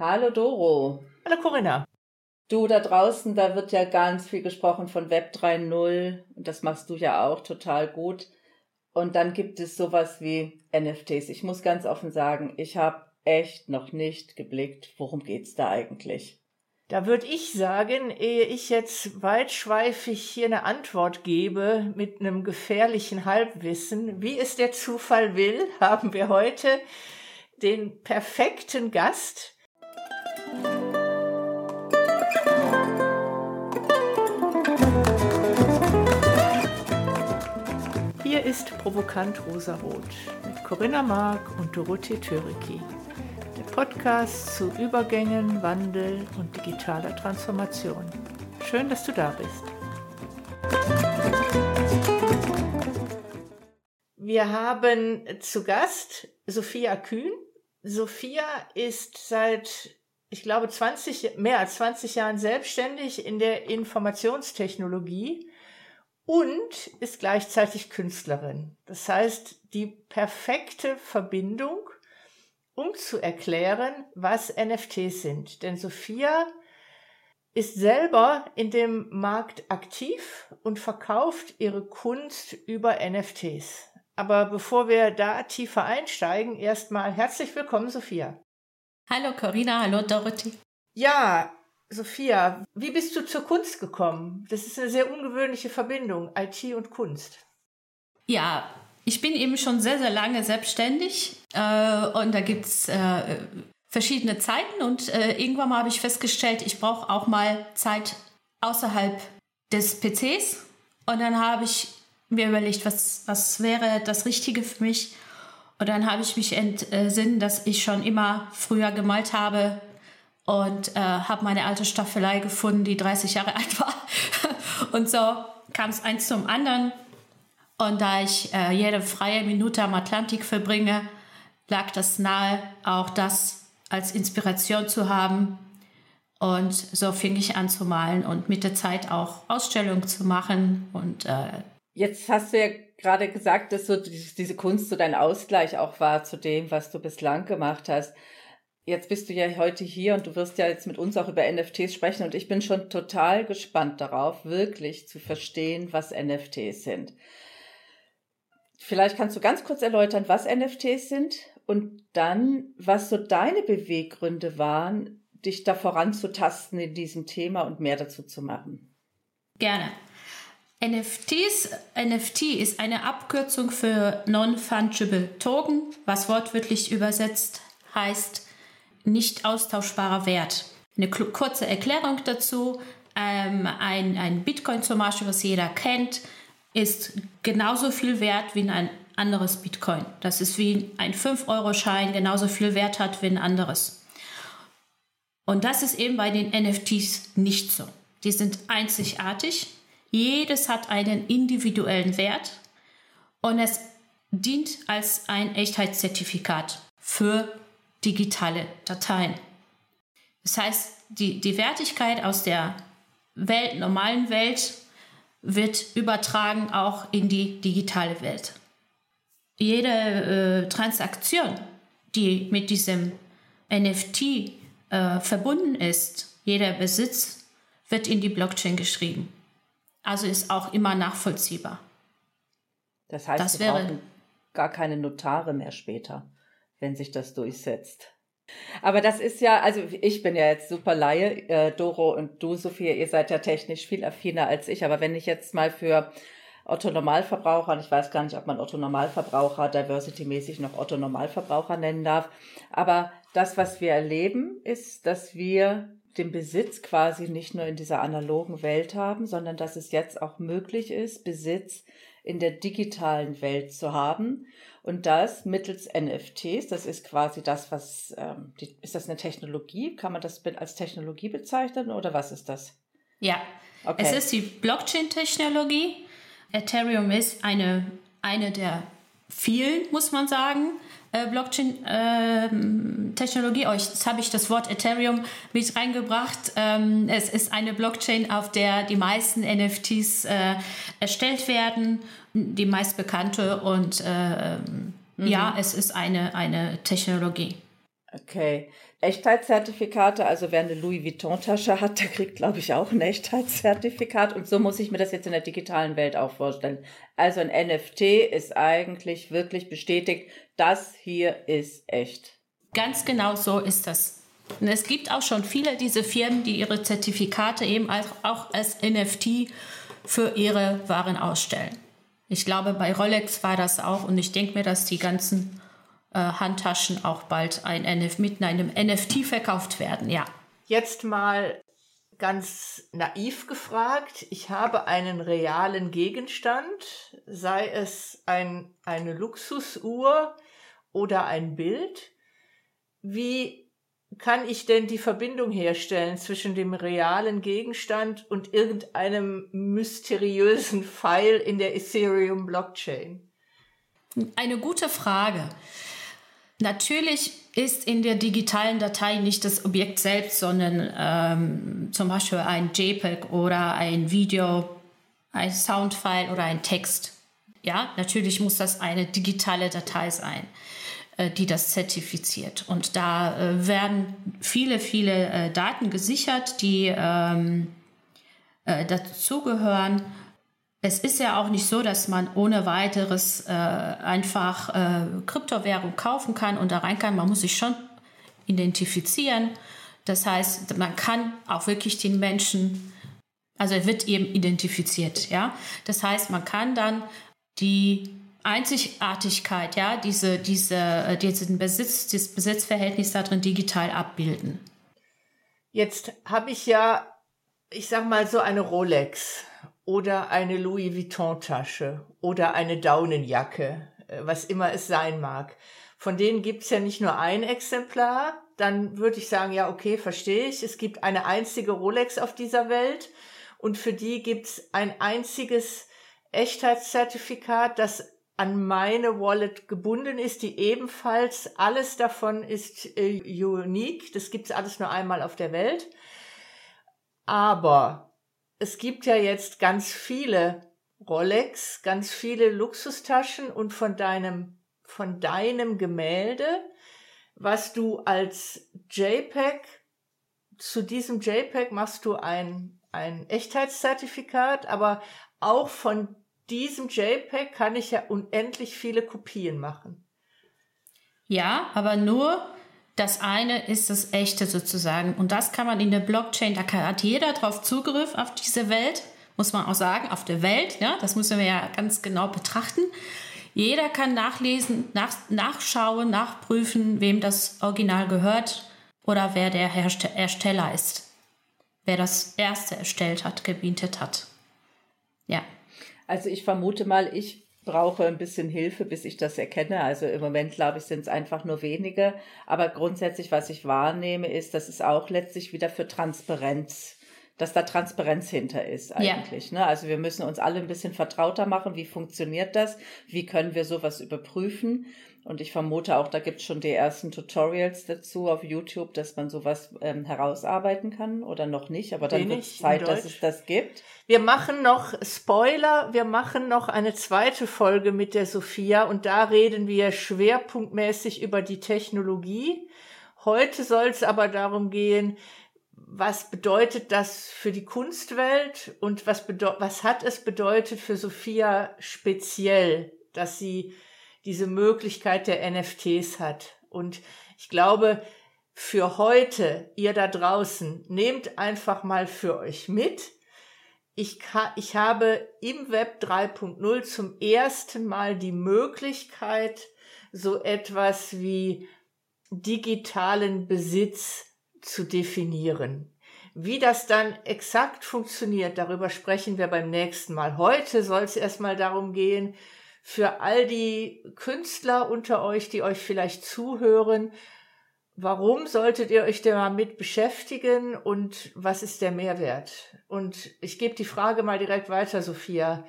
Hallo Doro. Hallo Corinna. Du da draußen, da wird ja ganz viel gesprochen von Web 3.0 und das machst du ja auch total gut. Und dann gibt es sowas wie NFTs. Ich muss ganz offen sagen, ich habe echt noch nicht geblickt, worum geht's da eigentlich? Da würde ich sagen, ehe ich jetzt weitschweifig hier eine Antwort gebe mit einem gefährlichen Halbwissen, wie es der Zufall will, haben wir heute den perfekten Gast. Hier ist Provokant Rosarot mit Corinna Mark und Dorothee Töriki. Der Podcast zu Übergängen, Wandel und digitaler Transformation. Schön, dass du da bist. Wir haben zu Gast Sophia Kühn. Sophia ist seit, ich glaube, 20, mehr als 20 Jahren selbstständig in der Informationstechnologie und ist gleichzeitig Künstlerin. Das heißt, die perfekte Verbindung, um zu erklären, was NFTs sind. Denn Sophia ist selber in dem Markt aktiv und verkauft ihre Kunst über NFTs. Aber bevor wir da tiefer einsteigen, erstmal herzlich willkommen, Sophia. Hallo Corinna, hallo Dorothy. Ja, Sophia, wie bist du zur Kunst gekommen? Das ist eine sehr ungewöhnliche Verbindung, IT und Kunst. Ja, ich bin eben schon sehr, sehr lange selbstständig äh, und da gibt es äh, verschiedene Zeiten und äh, irgendwann mal habe ich festgestellt, ich brauche auch mal Zeit außerhalb des PCs und dann habe ich mir überlegt, was, was wäre das Richtige für mich und dann habe ich mich entsinnen, dass ich schon immer früher gemalt habe, und äh, habe meine alte Staffelei gefunden, die 30 Jahre alt war. und so kam es eins zum anderen. Und da ich äh, jede freie Minute am Atlantik verbringe, lag das nahe, auch das als Inspiration zu haben. Und so fing ich an zu malen und mit der Zeit auch Ausstellungen zu machen. Und äh, jetzt hast du ja gerade gesagt, dass so diese Kunst so dein Ausgleich auch war zu dem, was du bislang gemacht hast jetzt bist du ja heute hier und du wirst ja jetzt mit uns auch über NFTs sprechen und ich bin schon total gespannt darauf, wirklich zu verstehen, was NFTs sind. Vielleicht kannst du ganz kurz erläutern, was NFTs sind und dann, was so deine Beweggründe waren, dich da voranzutasten in diesem Thema und mehr dazu zu machen. Gerne. NFTs, NFT ist eine Abkürzung für Non-Fungible Token, was wortwörtlich übersetzt heißt nicht austauschbarer Wert. Eine kurze Erklärung dazu. Ähm, ein, ein Bitcoin zum Beispiel, was jeder kennt, ist genauso viel wert wie ein anderes Bitcoin. Das ist wie ein 5-Euro-Schein genauso viel Wert hat wie ein anderes. Und das ist eben bei den NFTs nicht so. Die sind einzigartig. Jedes hat einen individuellen Wert und es dient als ein Echtheitszertifikat für digitale Dateien. Das heißt, die, die Wertigkeit aus der Welt, normalen Welt wird übertragen auch in die digitale Welt. Jede äh, Transaktion, die mit diesem NFT äh, verbunden ist, jeder Besitz, wird in die Blockchain geschrieben. Also ist auch immer nachvollziehbar. Das heißt, das wir brauchen gar keine Notare mehr später wenn sich das durchsetzt. Aber das ist ja, also ich bin ja jetzt super Laie, äh, Doro und du, Sophia, ihr seid ja technisch viel affiner als ich. Aber wenn ich jetzt mal für Otto Normalverbraucher, und ich weiß gar nicht, ob man Otto Normalverbraucher diversity-mäßig noch Otto Normalverbraucher nennen darf, aber das, was wir erleben, ist, dass wir den Besitz quasi nicht nur in dieser analogen Welt haben, sondern dass es jetzt auch möglich ist, Besitz in der digitalen Welt zu haben. Und das mittels NFTs, das ist quasi das, was, ähm, die, ist das eine Technologie? Kann man das als Technologie bezeichnen oder was ist das? Ja, okay. es ist die Blockchain-Technologie. Ethereum ist eine, eine der vielen, muss man sagen, Blockchain-Technologie. Ähm, oh, jetzt habe ich das Wort Ethereum mit reingebracht. Ähm, es ist eine Blockchain, auf der die meisten NFTs äh, erstellt werden, die meist bekannte und äh, mhm. ja, es ist eine, eine Technologie. Okay, Echtheitszertifikate. Also wer eine Louis Vuitton-Tasche hat, der kriegt, glaube ich, auch ein Echtheitszertifikat. Und so muss ich mir das jetzt in der digitalen Welt auch vorstellen. Also ein NFT ist eigentlich wirklich bestätigt, das hier ist echt. Ganz genau so ist das. Und es gibt auch schon viele diese Firmen, die ihre Zertifikate eben auch als NFT für ihre Waren ausstellen. Ich glaube, bei Rolex war das auch und ich denke mir, dass die ganzen äh, Handtaschen auch bald ein NF mit einem NFT verkauft werden, ja. Jetzt mal ganz naiv gefragt, ich habe einen realen Gegenstand, sei es ein, eine Luxusuhr oder ein Bild. Wie kann ich denn die Verbindung herstellen zwischen dem realen Gegenstand und irgendeinem mysteriösen Pfeil in der Ethereum Blockchain? Eine gute Frage. Natürlich ist in der digitalen Datei nicht das Objekt selbst, sondern ähm, zum Beispiel ein JPEG oder ein Video, ein Soundfile oder ein Text. Ja, natürlich muss das eine digitale Datei sein, die das zertifiziert. Und da äh, werden viele, viele äh, Daten gesichert, die ähm, äh, dazugehören es ist ja auch nicht so, dass man ohne weiteres äh, einfach äh, Kryptowährung kaufen kann und da rein kann. Man muss sich schon identifizieren. Das heißt, man kann auch wirklich den Menschen, also er wird eben identifiziert, ja. Das heißt, man kann dann die Einzigartigkeit, ja, diese, diese, äh, diesen Besitz, dieses Besitzverhältnis darin digital abbilden. Jetzt habe ich ja, ich sag mal so eine Rolex oder eine Louis Vuitton-Tasche oder eine Daunenjacke, äh, was immer es sein mag. Von denen gibt's ja nicht nur ein Exemplar, dann würde ich sagen, ja, okay, verstehe ich. Es gibt eine einzige Rolex auf dieser Welt und für die gibt's ein einziges Echtheitszertifikat, das an meine Wallet gebunden ist, die ebenfalls alles davon ist äh, unique. Das gibt's alles nur einmal auf der Welt. Aber es gibt ja jetzt ganz viele Rolex, ganz viele Luxustaschen und von deinem, von deinem Gemälde, was du als JPEG, zu diesem JPEG machst du ein, ein Echtheitszertifikat, aber auch von diesem JPEG kann ich ja unendlich viele Kopien machen. Ja, aber nur das eine ist das echte sozusagen. Und das kann man in der Blockchain, da hat jeder drauf Zugriff auf diese Welt, muss man auch sagen, auf der Welt. Ja, das müssen wir ja ganz genau betrachten. Jeder kann nachlesen, nach, nachschauen, nachprüfen, wem das Original gehört oder wer der Ersteller ist. Wer das erste erstellt hat, gebietet hat. Ja. Also ich vermute mal, ich brauche ein bisschen Hilfe, bis ich das erkenne. Also im Moment, glaube ich, sind es einfach nur wenige. Aber grundsätzlich, was ich wahrnehme, ist, dass es auch letztlich wieder für Transparenz dass da Transparenz hinter ist eigentlich. Ja. Ne? Also wir müssen uns alle ein bisschen vertrauter machen, wie funktioniert das, wie können wir sowas überprüfen. Und ich vermute auch, da gibt es schon die ersten Tutorials dazu auf YouTube, dass man sowas ähm, herausarbeiten kann oder noch nicht. Aber dann wird es Zeit, dass es das gibt. Wir machen noch Spoiler, wir machen noch eine zweite Folge mit der Sophia und da reden wir schwerpunktmäßig über die Technologie. Heute soll es aber darum gehen, was bedeutet das für die Kunstwelt und was, was hat es bedeutet für Sophia speziell, dass sie diese Möglichkeit der NFTs hat. Und ich glaube, für heute, ihr da draußen, nehmt einfach mal für euch mit. Ich, ich habe im Web 3.0 zum ersten Mal die Möglichkeit, so etwas wie digitalen Besitz zu definieren. Wie das dann exakt funktioniert, darüber sprechen wir beim nächsten Mal. Heute soll es erstmal darum gehen, für all die Künstler unter euch, die euch vielleicht zuhören, warum solltet ihr euch damit beschäftigen und was ist der Mehrwert? Und ich gebe die Frage mal direkt weiter, Sophia.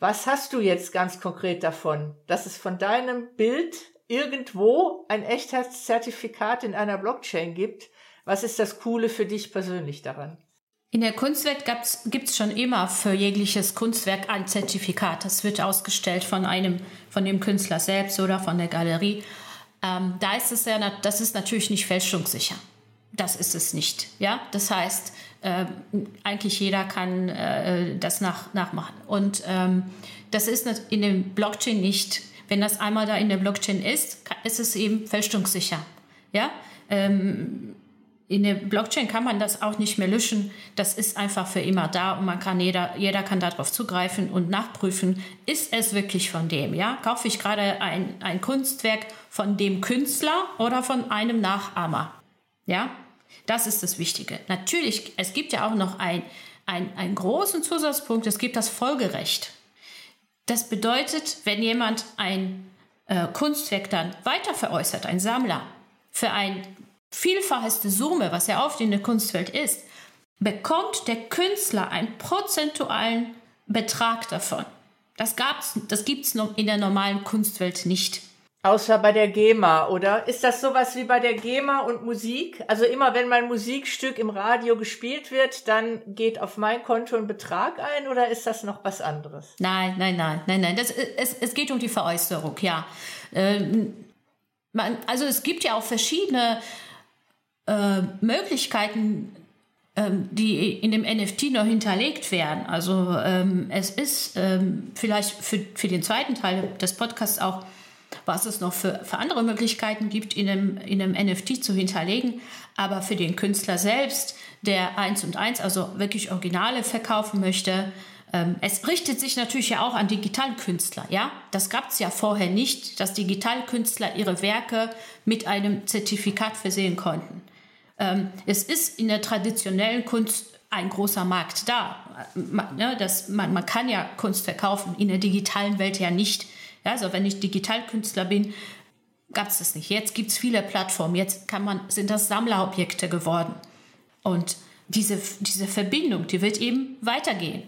Was hast du jetzt ganz konkret davon, dass es von deinem Bild irgendwo ein Echtheitszertifikat in einer Blockchain gibt? Was ist das Coole für dich persönlich daran? In der Kunstwelt gibt es schon immer für jegliches Kunstwerk ein Zertifikat. Das wird ausgestellt von einem, von dem Künstler selbst oder von der Galerie. Ähm, da ist es ja, das ist natürlich nicht fälschungssicher. Das ist es nicht. Ja, das heißt, äh, eigentlich jeder kann äh, das nach, nachmachen. Und ähm, das ist in dem Blockchain nicht. Wenn das einmal da in der Blockchain ist, ist es eben fälschungssicher. Ja, ähm, in der Blockchain kann man das auch nicht mehr löschen. Das ist einfach für immer da und man kann jeder, jeder kann darauf zugreifen und nachprüfen, ist es wirklich von dem, ja? Kaufe ich gerade ein, ein Kunstwerk von dem Künstler oder von einem Nachahmer? Ja? Das ist das Wichtige. Natürlich, es gibt ja auch noch ein, ein, einen großen Zusatzpunkt, es gibt das Folgerecht. Das bedeutet, wenn jemand ein äh, Kunstwerk dann weiter veräußert, ein Sammler, für ein vielfacheste Summe, was ja oft in der Kunstwelt ist, bekommt der Künstler einen prozentualen Betrag davon. Das, das gibt es in der normalen Kunstwelt nicht. Außer bei der GEMA, oder? Ist das sowas wie bei der GEMA und Musik? Also immer wenn mein Musikstück im Radio gespielt wird, dann geht auf mein Konto ein Betrag ein oder ist das noch was anderes? Nein, nein, nein, nein, nein. Das, es, es geht um die Veräußerung, ja. Ähm, man, also es gibt ja auch verschiedene äh, Möglichkeiten, ähm, die in dem NFT noch hinterlegt werden. Also ähm, es ist ähm, vielleicht für, für den zweiten Teil des Podcasts auch, was es noch für, für andere Möglichkeiten gibt, in einem, in einem NFT zu hinterlegen. Aber für den Künstler selbst, der eins und eins, also wirklich Originale verkaufen möchte, ähm, es richtet sich natürlich ja auch an Digitalkünstler, ja. Das gab es ja vorher nicht, dass Digitalkünstler ihre Werke mit einem Zertifikat versehen konnten. Ähm, es ist in der traditionellen Kunst ein großer Markt da. Man, ne, das, man, man kann ja Kunst verkaufen, in der digitalen Welt ja nicht. Ja, also wenn ich Digitalkünstler bin, gab es das nicht. Jetzt gibt es viele Plattformen, jetzt kann man, sind das Sammlerobjekte geworden. Und diese, diese Verbindung, die wird eben weitergehen.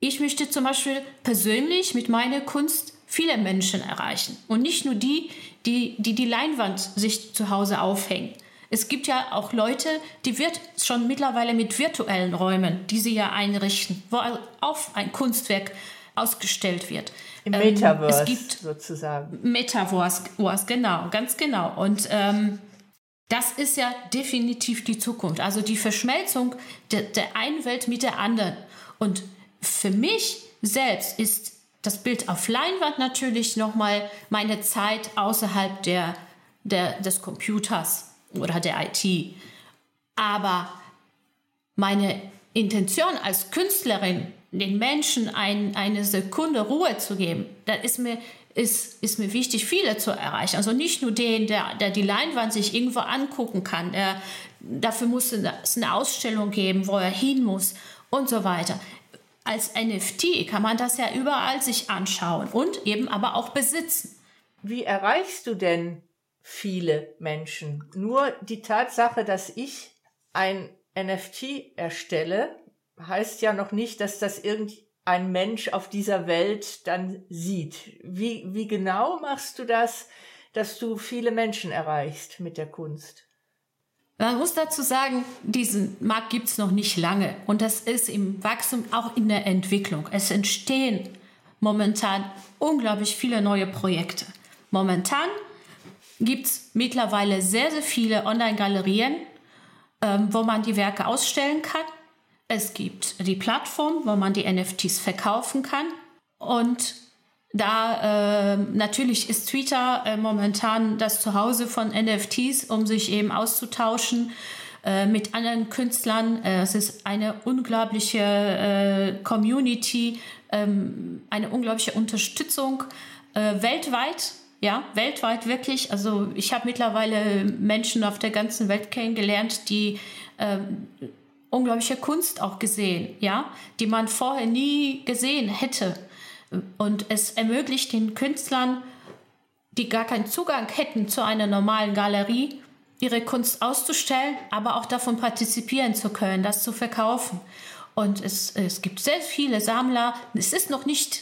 Ich möchte zum Beispiel persönlich mit meiner Kunst viele Menschen erreichen und nicht nur die, die die, die Leinwand sich zu Hause aufhängen. Es gibt ja auch Leute, die wird schon mittlerweile mit virtuellen Räumen, die sie ja einrichten, wo auch ein Kunstwerk ausgestellt wird. Im ähm, Metaverse es gibt sozusagen. Metaverse, genau, ganz genau. Und ähm, das ist ja definitiv die Zukunft. Also die Verschmelzung der, der einen Welt mit der anderen. Und für mich selbst ist das Bild auf Leinwand natürlich nochmal meine Zeit außerhalb der, der, des Computers oder der IT. Aber meine Intention als Künstlerin, den Menschen ein, eine Sekunde Ruhe zu geben, da ist mir, ist, ist mir wichtig, viele zu erreichen. Also nicht nur den, der, der die Leinwand sich irgendwo angucken kann. Der, dafür muss es eine Ausstellung geben, wo er hin muss und so weiter. Als NFT kann man das ja überall sich anschauen und eben aber auch besitzen. Wie erreichst du denn viele Menschen. Nur die Tatsache, dass ich ein NFT erstelle, heißt ja noch nicht, dass das irgendein Mensch auf dieser Welt dann sieht. Wie, wie genau machst du das, dass du viele Menschen erreichst mit der Kunst? Man muss dazu sagen, diesen Markt gibt es noch nicht lange und das ist im Wachstum, auch in der Entwicklung. Es entstehen momentan unglaublich viele neue Projekte. Momentan gibt es mittlerweile sehr, sehr viele Online-Galerien, ähm, wo man die Werke ausstellen kann. Es gibt die Plattform, wo man die NFTs verkaufen kann. Und da äh, natürlich ist Twitter äh, momentan das Zuhause von NFTs, um sich eben auszutauschen äh, mit anderen Künstlern. Äh, es ist eine unglaubliche äh, Community, ähm, eine unglaubliche Unterstützung äh, weltweit ja, weltweit wirklich. Also ich habe mittlerweile Menschen auf der ganzen Welt kennengelernt, die äh, unglaubliche Kunst auch gesehen, ja, die man vorher nie gesehen hätte. Und es ermöglicht den Künstlern, die gar keinen Zugang hätten zu einer normalen Galerie, ihre Kunst auszustellen, aber auch davon partizipieren zu können, das zu verkaufen. Und es, es gibt sehr viele Sammler. Es ist noch nicht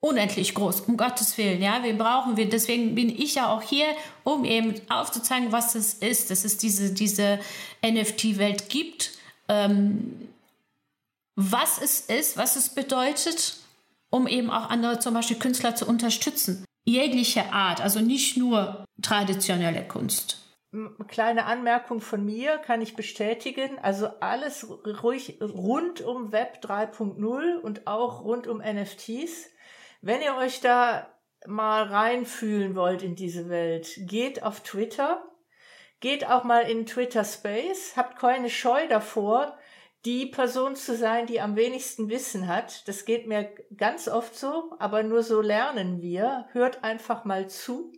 unendlich groß, um Gottes Willen. Ja, wir brauchen wir. Deswegen bin ich ja auch hier, um eben aufzuzeigen, was es ist, dass es diese, diese NFT-Welt gibt, ähm, was es ist, was es bedeutet, um eben auch andere, zum Beispiel Künstler zu unterstützen. jegliche Art, also nicht nur traditionelle Kunst. Kleine Anmerkung von mir kann ich bestätigen. Also alles ruhig rund um Web 3.0 und auch rund um NFTs. Wenn ihr euch da mal reinfühlen wollt in diese Welt, geht auf Twitter, geht auch mal in Twitter Space, habt keine Scheu davor, die Person zu sein, die am wenigsten Wissen hat. Das geht mir ganz oft so, aber nur so lernen wir. Hört einfach mal zu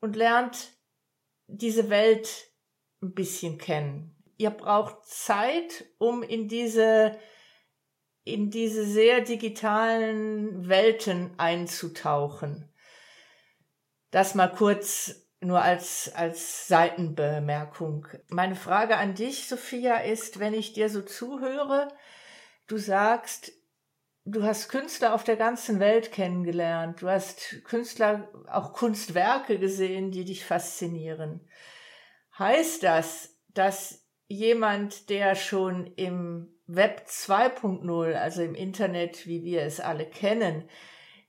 und lernt diese Welt ein bisschen kennen. Ihr braucht Zeit, um in diese in diese sehr digitalen Welten einzutauchen. Das mal kurz nur als, als Seitenbemerkung. Meine Frage an dich, Sophia, ist, wenn ich dir so zuhöre, du sagst, du hast Künstler auf der ganzen Welt kennengelernt, du hast Künstler, auch Kunstwerke gesehen, die dich faszinieren. Heißt das, dass jemand, der schon im Web 2.0, also im Internet, wie wir es alle kennen,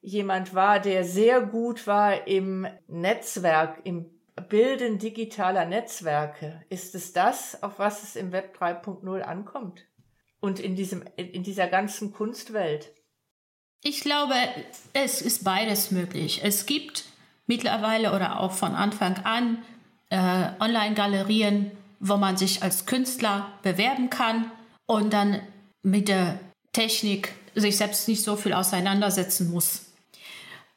jemand war, der sehr gut war im Netzwerk, im Bilden digitaler Netzwerke. Ist es das, auf was es im Web 3.0 ankommt? Und in diesem, in dieser ganzen Kunstwelt? Ich glaube, es ist beides möglich. Es gibt mittlerweile oder auch von Anfang an äh, Online-Galerien, wo man sich als Künstler bewerben kann und dann mit der Technik sich selbst nicht so viel auseinandersetzen muss.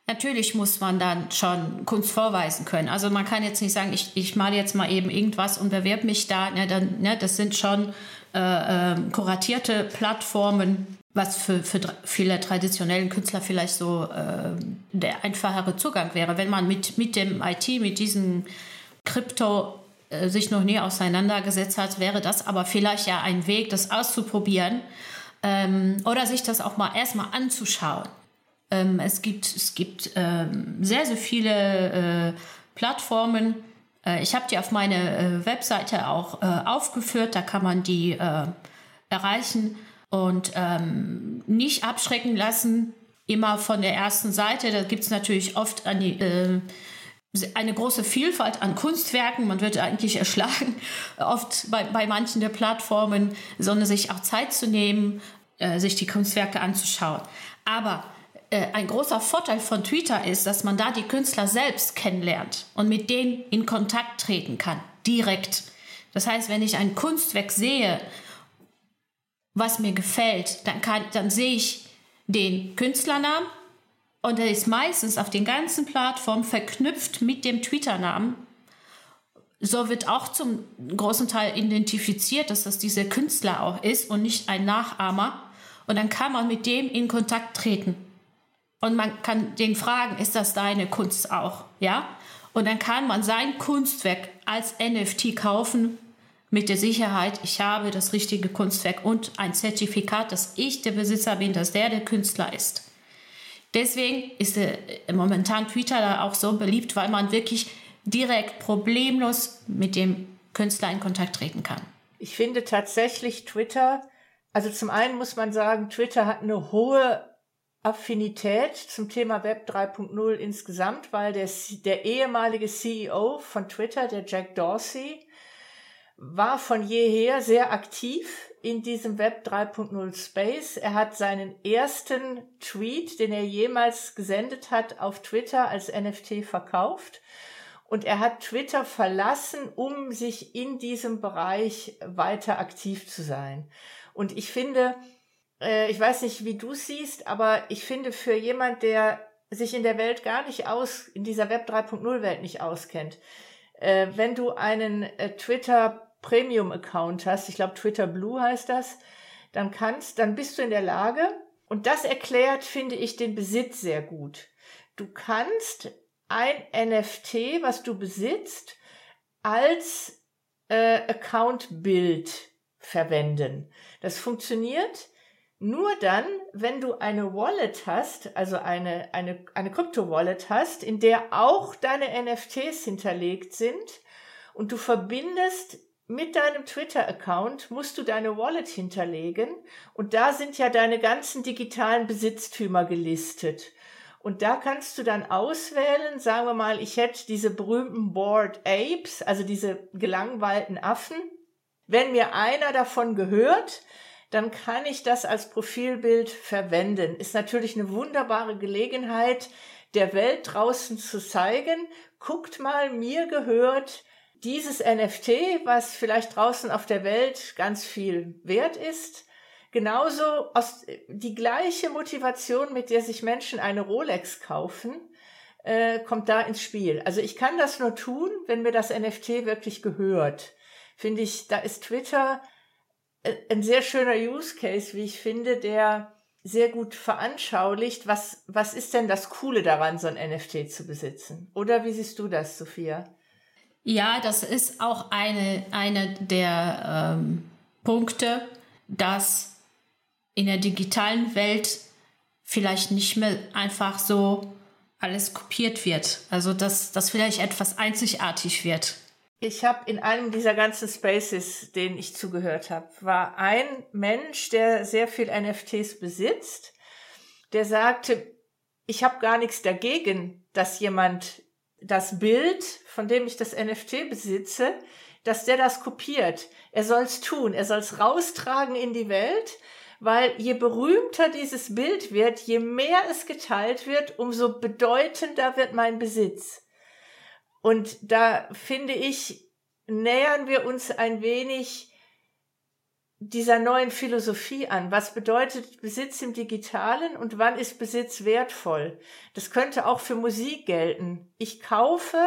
Natürlich muss man dann schon Kunst vorweisen können. Also man kann jetzt nicht sagen, ich, ich male jetzt mal eben irgendwas und bewerbe mich da. Ne, dann, ne, das sind schon äh, äh, kuratierte Plattformen, was für, für viele traditionellen Künstler vielleicht so äh, der einfachere Zugang wäre. Wenn man mit, mit dem IT, mit diesem Krypto äh, sich noch nie auseinandergesetzt hat, wäre das aber vielleicht ja ein Weg, das auszuprobieren ähm, oder sich das auch mal erstmal anzuschauen. Ähm, es gibt, es gibt ähm, sehr, sehr viele äh, Plattformen. Äh, ich habe die auf meine äh, Webseite auch äh, aufgeführt. Da kann man die erreichen und ähm, nicht abschrecken lassen, immer von der ersten Seite. Da gibt es natürlich oft an die, eine große Vielfalt an Kunstwerken. Man wird eigentlich erschlagen, oft bei, bei manchen der Plattformen, sondern sich auch Zeit zu nehmen, sich die Kunstwerke anzuschauen. Aber äh, ein großer Vorteil von Twitter ist, dass man da die Künstler selbst kennenlernt und mit denen in Kontakt treten kann, direkt. Das heißt, wenn ich ein Kunstwerk sehe, was mir gefällt, dann, kann, dann sehe ich den Künstlernamen und er ist meistens auf den ganzen Plattformen verknüpft mit dem Twitter-Namen. So wird auch zum großen Teil identifiziert, dass das dieser Künstler auch ist und nicht ein Nachahmer. Und dann kann man mit dem in Kontakt treten. Und man kann den fragen, ist das deine Kunst auch? Ja? Und dann kann man sein Kunstwerk als NFT kaufen mit der Sicherheit, ich habe das richtige Kunstwerk und ein Zertifikat, dass ich der Besitzer bin, dass der der Künstler ist. Deswegen ist äh, momentan Twitter da auch so beliebt, weil man wirklich direkt problemlos mit dem Künstler in Kontakt treten kann. Ich finde tatsächlich Twitter, also zum einen muss man sagen, Twitter hat eine hohe Affinität zum Thema Web 3.0 insgesamt, weil der, der ehemalige CEO von Twitter, der Jack Dorsey, war von jeher sehr aktiv in diesem Web 3.0 Space. Er hat seinen ersten Tweet, den er jemals gesendet hat, auf Twitter als NFT verkauft. Und er hat Twitter verlassen, um sich in diesem Bereich weiter aktiv zu sein. Und ich finde, äh, ich weiß nicht, wie du siehst, aber ich finde für jemand, der sich in der Welt gar nicht aus, in dieser Web 3.0 Welt nicht auskennt, äh, wenn du einen äh, Twitter Premium Account hast, ich glaube Twitter Blue heißt das, dann kannst, dann bist du in der Lage, und das erklärt, finde ich, den Besitz sehr gut. Du kannst ein NFT, was du besitzt, als äh, Account-Bild verwenden. Das funktioniert, nur dann, wenn du eine Wallet hast, also eine, eine, eine Krypto-Wallet hast, in der auch deine NFTs hinterlegt sind und du verbindest mit deinem Twitter-Account, musst du deine Wallet hinterlegen und da sind ja deine ganzen digitalen Besitztümer gelistet. Und da kannst du dann auswählen, sagen wir mal, ich hätte diese berühmten Bored Apes, also diese gelangweilten Affen. Wenn mir einer davon gehört, dann kann ich das als Profilbild verwenden. Ist natürlich eine wunderbare Gelegenheit, der Welt draußen zu zeigen, guckt mal, mir gehört dieses NFT, was vielleicht draußen auf der Welt ganz viel wert ist. Genauso aus, die gleiche Motivation, mit der sich Menschen eine Rolex kaufen, äh, kommt da ins Spiel. Also ich kann das nur tun, wenn mir das NFT wirklich gehört. Finde ich, da ist Twitter äh, ein sehr schöner Use Case, wie ich finde, der sehr gut veranschaulicht, was, was ist denn das Coole daran, so ein NFT zu besitzen? Oder wie siehst du das, Sophia? Ja, das ist auch eine, eine der ähm, Punkte, dass in der digitalen Welt vielleicht nicht mehr einfach so alles kopiert wird. Also dass das vielleicht etwas einzigartig wird. Ich habe in einem dieser ganzen Spaces, denen ich zugehört habe, war ein Mensch, der sehr viel NFTs besitzt, der sagte, ich habe gar nichts dagegen, dass jemand das Bild, von dem ich das NFT besitze, dass der das kopiert. Er soll's tun, er soll's raustragen in die Welt, weil je berühmter dieses Bild wird, je mehr es geteilt wird, umso bedeutender wird mein Besitz. Und da finde ich, nähern wir uns ein wenig dieser neuen Philosophie an. Was bedeutet Besitz im Digitalen und wann ist Besitz wertvoll? Das könnte auch für Musik gelten. Ich kaufe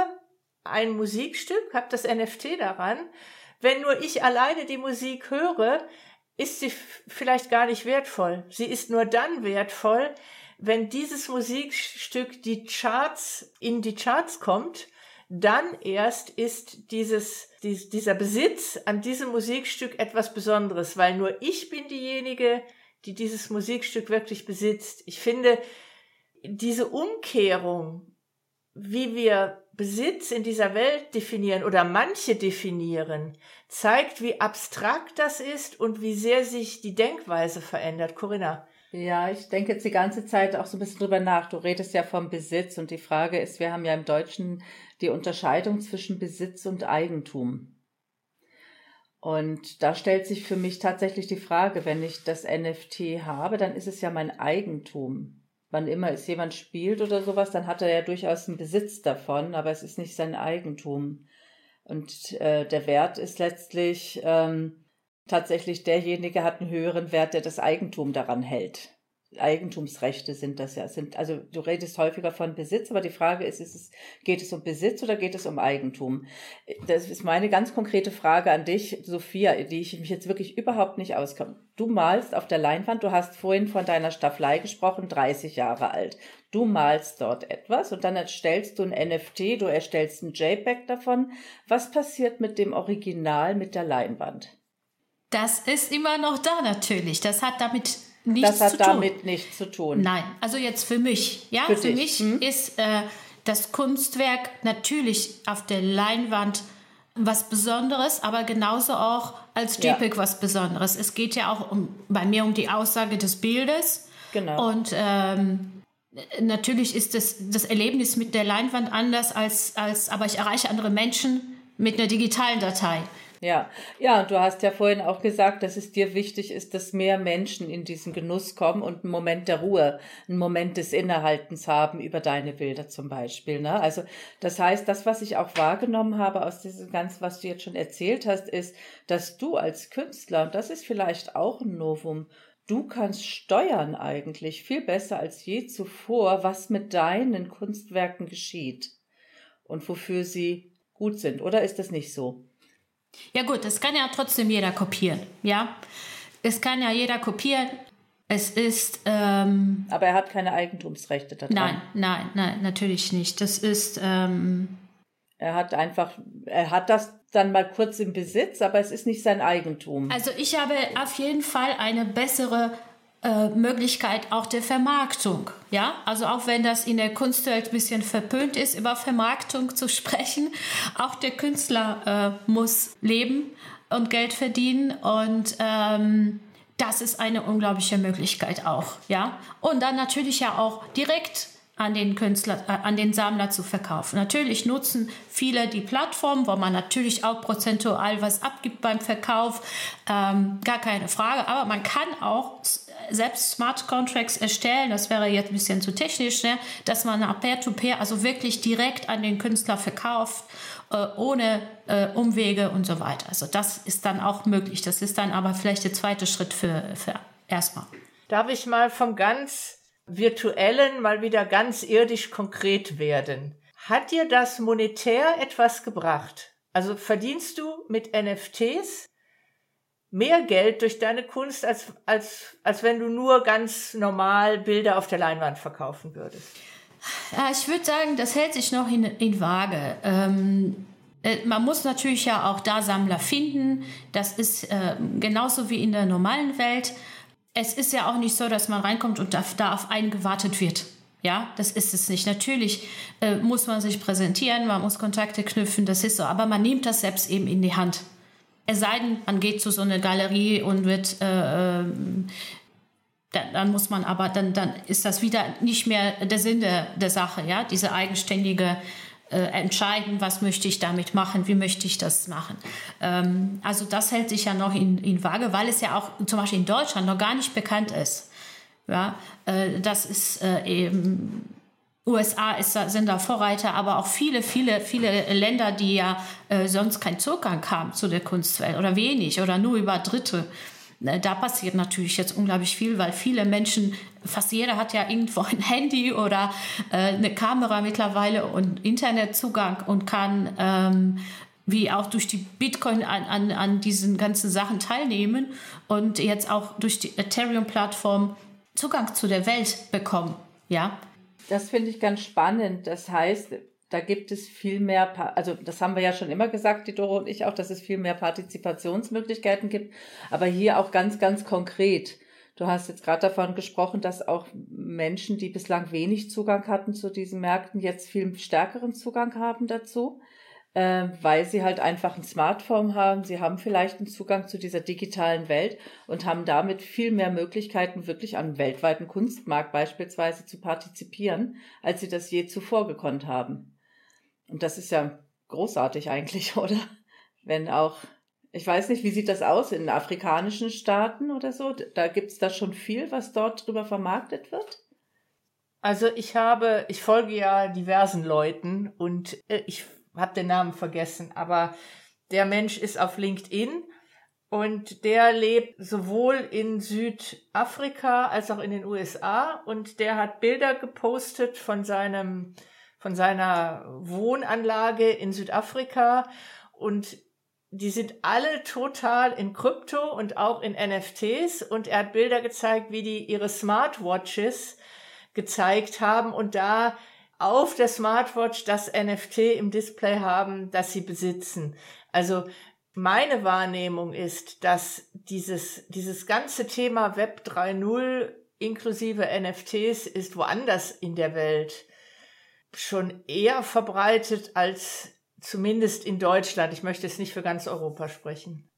ein Musikstück, habe das NFT daran. Wenn nur ich alleine die Musik höre, ist sie vielleicht gar nicht wertvoll. Sie ist nur dann wertvoll, wenn dieses Musikstück die Charts in die Charts kommt dann erst ist dieses, dies, dieser Besitz an diesem Musikstück etwas Besonderes, weil nur ich bin diejenige, die dieses Musikstück wirklich besitzt. Ich finde, diese Umkehrung, wie wir Besitz in dieser Welt definieren oder manche definieren, zeigt, wie abstrakt das ist und wie sehr sich die Denkweise verändert. Corinna. Ja, ich denke jetzt die ganze Zeit auch so ein bisschen drüber nach. Du redest ja vom Besitz und die Frage ist, wir haben ja im Deutschen die Unterscheidung zwischen Besitz und Eigentum. Und da stellt sich für mich tatsächlich die Frage, wenn ich das NFT habe, dann ist es ja mein Eigentum. Wann immer es jemand spielt oder sowas, dann hat er ja durchaus einen Besitz davon, aber es ist nicht sein Eigentum. Und äh, der Wert ist letztlich ähm, tatsächlich derjenige hat einen höheren Wert, der das Eigentum daran hält. Eigentumsrechte sind das ja. Sind, also du redest häufiger von Besitz, aber die Frage ist, ist es, geht es um Besitz oder geht es um Eigentum? Das ist meine ganz konkrete Frage an dich, Sophia, die ich mich jetzt wirklich überhaupt nicht auskomme. Du malst auf der Leinwand, du hast vorhin von deiner Staffelei gesprochen, 30 Jahre alt. Du malst dort etwas und dann erstellst du ein NFT, du erstellst ein JPEG davon. Was passiert mit dem Original, mit der Leinwand? Das ist immer noch da natürlich. Das hat damit nichts das hat damit nichts zu tun. Nein, also jetzt für mich. Ja, für, für mich hm? ist äh, das Kunstwerk natürlich auf der Leinwand was Besonderes, aber genauso auch als JPEG ja. was Besonderes. Es geht ja auch um, bei mir um die Aussage des Bildes. Genau. Und ähm, natürlich ist das, das Erlebnis mit der Leinwand anders als, als, aber ich erreiche andere Menschen mit einer digitalen Datei. Ja, ja, und du hast ja vorhin auch gesagt, dass es dir wichtig ist, dass mehr Menschen in diesen Genuss kommen und einen Moment der Ruhe, einen Moment des Innehaltens haben über deine Bilder zum Beispiel. Ne? Also das heißt, das, was ich auch wahrgenommen habe aus diesem ganzen, was du jetzt schon erzählt hast, ist, dass du als Künstler, und das ist vielleicht auch ein Novum, du kannst steuern eigentlich viel besser als je zuvor, was mit deinen Kunstwerken geschieht und wofür sie gut sind. Oder ist das nicht so? Ja gut, es kann ja trotzdem jeder kopieren, ja. Es kann ja jeder kopieren. Es ist. Ähm, Aber er hat keine Eigentumsrechte daran. Nein, nein, nein, natürlich nicht. Das ist. Ähm, er hat einfach, er hat das dann mal kurz im Besitz, aber es ist nicht sein Eigentum. Also ich habe auf jeden Fall eine bessere äh, Möglichkeit auch der Vermarktung. Ja, also auch wenn das in der Kunstwelt ein bisschen verpönt ist, über Vermarktung zu sprechen, auch der Künstler äh, muss leben und Geld verdienen und ähm, das ist eine unglaubliche Möglichkeit auch. Ja, und dann natürlich ja auch direkt an den Künstler, äh, an den Sammler zu verkaufen. Natürlich nutzen viele die Plattform, wo man natürlich auch prozentual was abgibt beim Verkauf, ähm, gar keine Frage. Aber man kann auch selbst Smart Contracts erstellen. Das wäre jetzt ein bisschen zu technisch, ne? dass man Peer-to-Peer, -Peer, also wirklich direkt an den Künstler verkauft, äh, ohne äh, Umwege und so weiter. Also das ist dann auch möglich. Das ist dann aber vielleicht der zweite Schritt für, für erstmal. Darf ich mal vom ganz virtuellen mal wieder ganz irdisch konkret werden. Hat dir das monetär etwas gebracht? Also verdienst du mit NFTs mehr Geld durch deine Kunst, als, als, als wenn du nur ganz normal Bilder auf der Leinwand verkaufen würdest? Ja, ich würde sagen, das hält sich noch in, in Waage. Ähm, äh, man muss natürlich ja auch da Sammler finden. Das ist äh, genauso wie in der normalen Welt es ist ja auch nicht so, dass man reinkommt und da, da auf einen gewartet wird. Ja, das ist es nicht. Natürlich äh, muss man sich präsentieren, man muss Kontakte knüpfen, das ist so, aber man nimmt das selbst eben in die Hand. Es sei denn, man geht zu so einer Galerie und wird, äh, ähm, dann, dann, muss man aber, dann, dann ist das wieder nicht mehr der Sinn der, der Sache, ja, diese eigenständige äh, entscheiden, was möchte ich damit machen, wie möchte ich das machen. Ähm, also das hält sich ja noch in, in Waage, weil es ja auch zum Beispiel in Deutschland noch gar nicht bekannt ist. Ja, äh, das ist äh, eben USA ist, sind da Vorreiter, aber auch viele, viele, viele Länder, die ja äh, sonst keinen Zugang haben zu der Kunstwelt oder wenig oder nur über Dritte. Ne, da passiert natürlich jetzt unglaublich viel, weil viele Menschen, fast jeder hat ja irgendwo ein Handy oder äh, eine Kamera mittlerweile und Internetzugang und kann ähm, wie auch durch die Bitcoin an, an, an diesen ganzen Sachen teilnehmen und jetzt auch durch die Ethereum-Plattform Zugang zu der Welt bekommen. Ja. Das finde ich ganz spannend. Das heißt, da gibt es viel mehr, also das haben wir ja schon immer gesagt, die Doro und ich auch, dass es viel mehr Partizipationsmöglichkeiten gibt, aber hier auch ganz, ganz konkret. Du hast jetzt gerade davon gesprochen, dass auch Menschen, die bislang wenig Zugang hatten zu diesen Märkten, jetzt viel stärkeren Zugang haben dazu äh, weil sie halt einfach ein Smartphone haben. Sie haben vielleicht einen Zugang zu dieser digitalen Welt und haben damit viel mehr Möglichkeiten, wirklich am weltweiten Kunstmarkt beispielsweise zu partizipieren, als sie das je zuvor gekonnt haben. Und das ist ja großartig eigentlich, oder? Wenn auch, ich weiß nicht, wie sieht das aus in afrikanischen Staaten oder so? Da gibt es da schon viel, was dort drüber vermarktet wird? Also ich habe, ich folge ja diversen Leuten und äh, ich habe den Namen vergessen, aber der Mensch ist auf LinkedIn und der lebt sowohl in Südafrika als auch in den USA und der hat Bilder gepostet von seinem von seiner Wohnanlage in Südafrika und die sind alle total in Krypto und auch in NFTs und er hat Bilder gezeigt, wie die ihre Smartwatches gezeigt haben und da auf der Smartwatch das NFT im Display haben, das sie besitzen. Also meine Wahrnehmung ist, dass dieses, dieses ganze Thema Web 3.0 inklusive NFTs ist woanders in der Welt schon eher verbreitet als zumindest in Deutschland. Ich möchte jetzt nicht für ganz Europa sprechen.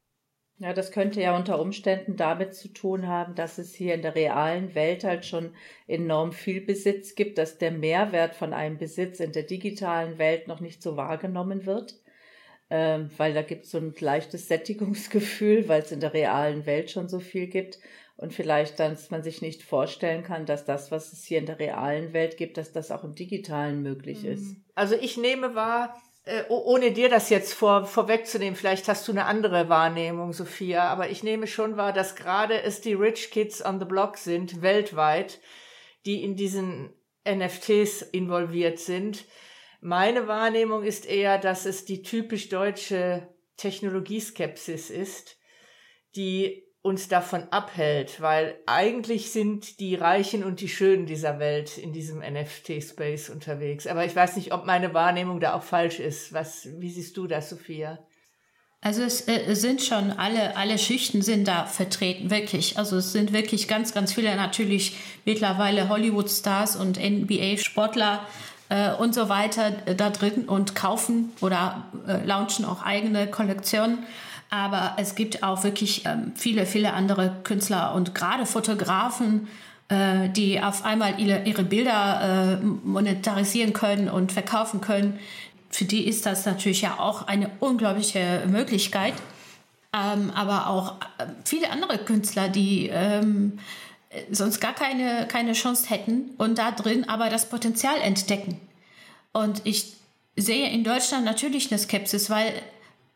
Ja, das könnte ja unter Umständen damit zu tun haben, dass es hier in der realen Welt halt schon enorm viel Besitz gibt, dass der Mehrwert von einem Besitz in der digitalen Welt noch nicht so wahrgenommen wird, ähm, weil da gibt es so ein leichtes Sättigungsgefühl, weil es in der realen Welt schon so viel gibt und vielleicht, dass man sich nicht vorstellen kann, dass das, was es hier in der realen Welt gibt, dass das auch im digitalen möglich ist. Mhm. Also ich nehme wahr, äh, ohne dir das jetzt vor, vorwegzunehmen, vielleicht hast du eine andere Wahrnehmung, Sophia, aber ich nehme schon wahr, dass gerade es die Rich Kids on the Block sind, weltweit, die in diesen NFTs involviert sind. Meine Wahrnehmung ist eher, dass es die typisch deutsche Technologieskepsis ist, die uns davon abhält, weil eigentlich sind die Reichen und die Schönen dieser Welt in diesem NFT-Space unterwegs. Aber ich weiß nicht, ob meine Wahrnehmung da auch falsch ist. Was, wie siehst du das, Sophia? Also es äh, sind schon alle, alle Schichten sind da vertreten, wirklich. Also es sind wirklich ganz, ganz viele natürlich mittlerweile Hollywood-Stars und NBA-Sportler äh, und so weiter äh, da drin und kaufen oder äh, launchen auch eigene Kollektionen. Aber es gibt auch wirklich ähm, viele, viele andere Künstler und gerade Fotografen äh, die auf einmal ihre, ihre Bilder äh, monetarisieren können und verkaufen können. Für die ist das natürlich ja auch eine unglaubliche Möglichkeit. Ähm, aber auch äh, viele andere Künstler, die ähm, sonst gar keine, keine Chance hätten und da drin aber das Potenzial entdecken. Und ich sehe in Deutschland natürlich eine Skepsis, weil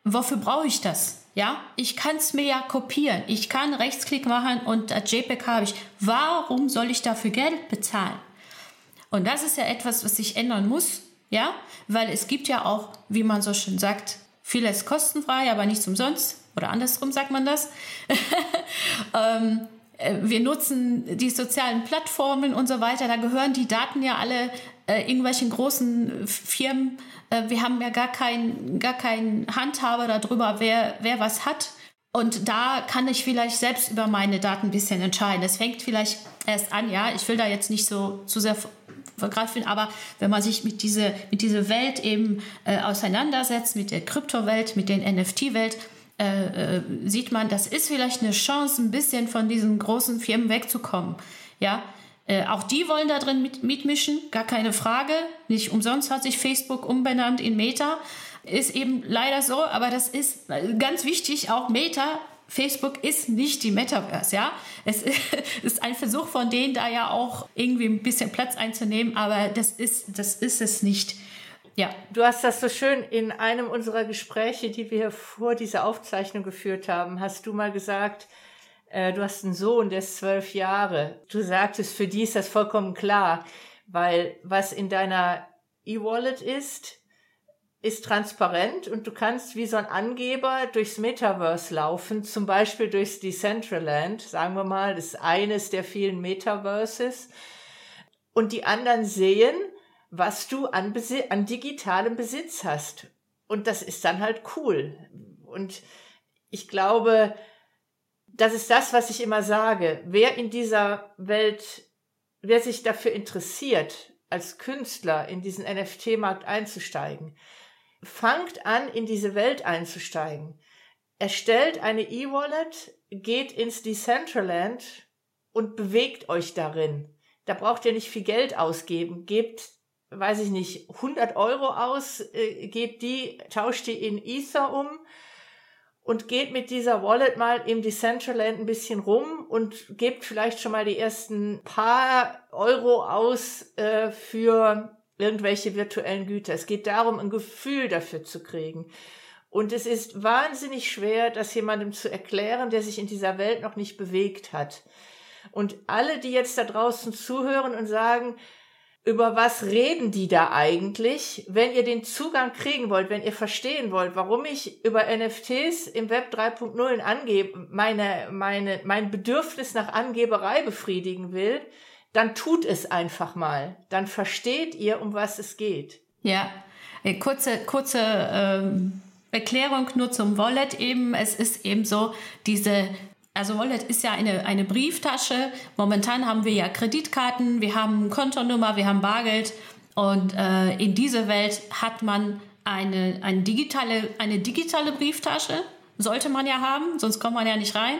wofür brauche ich das? Ja, ich kann es mir ja kopieren. Ich kann Rechtsklick machen und das JPEG habe ich. Warum soll ich dafür Geld bezahlen? Und das ist ja etwas, was sich ändern muss, ja, weil es gibt ja auch, wie man so schön sagt, vieles kostenfrei, aber nichts umsonst. Oder andersrum sagt man das. ähm, äh, wir nutzen die sozialen Plattformen und so weiter. Da gehören die Daten ja alle äh, irgendwelchen großen Firmen äh, wir haben ja gar keinen gar kein Handhaber darüber, wer, wer was hat. Und da kann ich vielleicht selbst über meine Daten ein bisschen entscheiden. Es fängt vielleicht erst an, ja, ich will da jetzt nicht so zu sehr vergreifen, aber wenn man sich mit dieser mit diese Welt eben äh, auseinandersetzt, mit der Kryptowelt, mit der NFT-Welt, äh, äh, sieht man, das ist vielleicht eine Chance, ein bisschen von diesen großen Firmen wegzukommen. Ja, äh, auch die wollen da drin mit, mitmischen, gar keine Frage. Nicht umsonst hat sich Facebook umbenannt in Meta. Ist eben leider so, aber das ist ganz wichtig, auch Meta. Facebook ist nicht die Metaverse, ja. Es ist ein Versuch von denen, da ja auch irgendwie ein bisschen Platz einzunehmen, aber das ist, das ist es nicht. Ja. Du hast das so schön in einem unserer Gespräche, die wir vor dieser Aufzeichnung geführt haben, hast du mal gesagt, äh, du hast einen Sohn, der ist zwölf Jahre. Du sagtest, für die ist das vollkommen klar, weil was in deiner E-Wallet ist, ist transparent und du kannst wie so ein Angeber durchs Metaverse laufen, zum Beispiel durchs Decentraland, sagen wir mal, das ist eines der vielen Metaverses. Und die anderen sehen, was du an, Besi an digitalem Besitz hast. Und das ist dann halt cool. Und ich glaube, das ist das, was ich immer sage. Wer in dieser Welt, wer sich dafür interessiert, als Künstler in diesen NFT-Markt einzusteigen, fangt an, in diese Welt einzusteigen. Erstellt eine E-Wallet, geht ins Decentraland und bewegt euch darin. Da braucht ihr nicht viel Geld ausgeben. Gebt, weiß ich nicht, 100 Euro aus, äh, gebt die, tauscht die in Ether um und geht mit dieser Wallet mal im Decentraland ein bisschen rum und gebt vielleicht schon mal die ersten paar Euro aus äh, für irgendwelche virtuellen Güter. Es geht darum, ein Gefühl dafür zu kriegen. Und es ist wahnsinnig schwer, das jemandem zu erklären, der sich in dieser Welt noch nicht bewegt hat. Und alle, die jetzt da draußen zuhören und sagen, über was reden die da eigentlich, wenn ihr den Zugang kriegen wollt, wenn ihr verstehen wollt, warum ich über NFTs im Web 3.0 angebe, meine, meine, mein Bedürfnis nach Angeberei befriedigen will, dann tut es einfach mal. Dann versteht ihr, um was es geht. Ja, äh, kurze, kurze ähm, Erklärung nur zum Wallet eben. Es ist eben so, diese also Wallet ist ja eine, eine Brieftasche. Momentan haben wir ja Kreditkarten, wir haben Kontonummer, wir haben Bargeld. Und äh, in dieser Welt hat man eine, eine, digitale, eine digitale Brieftasche. Sollte man ja haben, sonst kommt man ja nicht rein.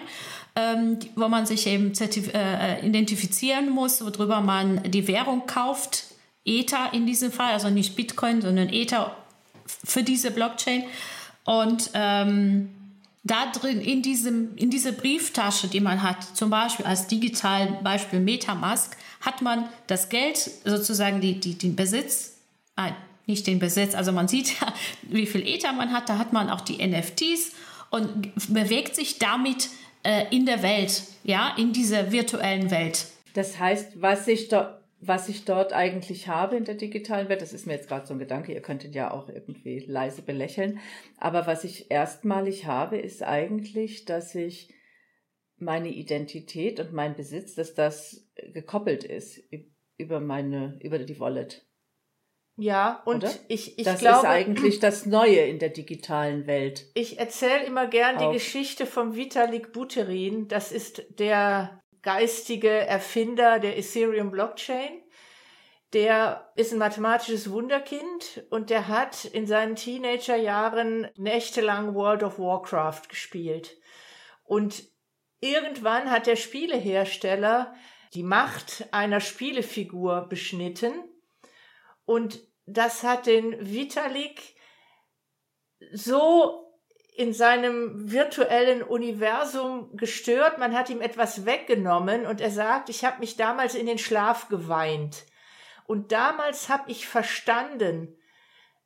Ähm, wo man sich eben äh, identifizieren muss, worüber man die Währung kauft. Ether in diesem Fall, also nicht Bitcoin, sondern Ether für diese Blockchain. Und ähm, da drin in diesem in diese Brieftasche, die man hat, zum Beispiel als digitalen Beispiel MetaMask, hat man das Geld sozusagen die, die den Besitz, äh, nicht den Besitz, also man sieht ja, wie viel Ether man hat, da hat man auch die NFTs und bewegt sich damit äh, in der Welt, ja, in dieser virtuellen Welt. Das heißt, was sich da was ich dort eigentlich habe in der digitalen Welt, das ist mir jetzt gerade so ein Gedanke, ihr könnt ihn ja auch irgendwie leise belächeln, aber was ich erstmalig habe, ist eigentlich, dass ich meine Identität und mein Besitz, dass das gekoppelt ist über meine, über die Wallet. Ja, und Oder? ich, ich das glaube. Das ist eigentlich das Neue in der digitalen Welt. Ich erzähle immer gern Auf. die Geschichte von Vitalik Buterin. Das ist der geistige Erfinder der Ethereum Blockchain. Der ist ein mathematisches Wunderkind und der hat in seinen Teenagerjahren nächtelang World of Warcraft gespielt. Und irgendwann hat der Spielehersteller die Macht einer Spielefigur beschnitten. Und das hat den Vitalik so in seinem virtuellen Universum gestört, man hat ihm etwas weggenommen und er sagt, ich habe mich damals in den Schlaf geweint. Und damals habe ich verstanden,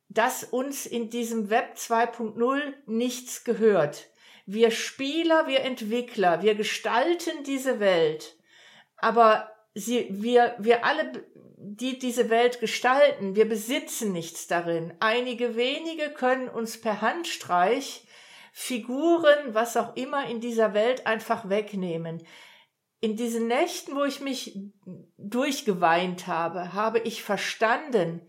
dass uns in diesem Web 2.0 nichts gehört. Wir Spieler, wir Entwickler, wir gestalten diese Welt, aber sie, wir, wir alle, die diese Welt gestalten, wir besitzen nichts darin. Einige wenige können uns per Handstreich Figuren, was auch immer in dieser Welt einfach wegnehmen. In diesen Nächten, wo ich mich durchgeweint habe, habe ich verstanden,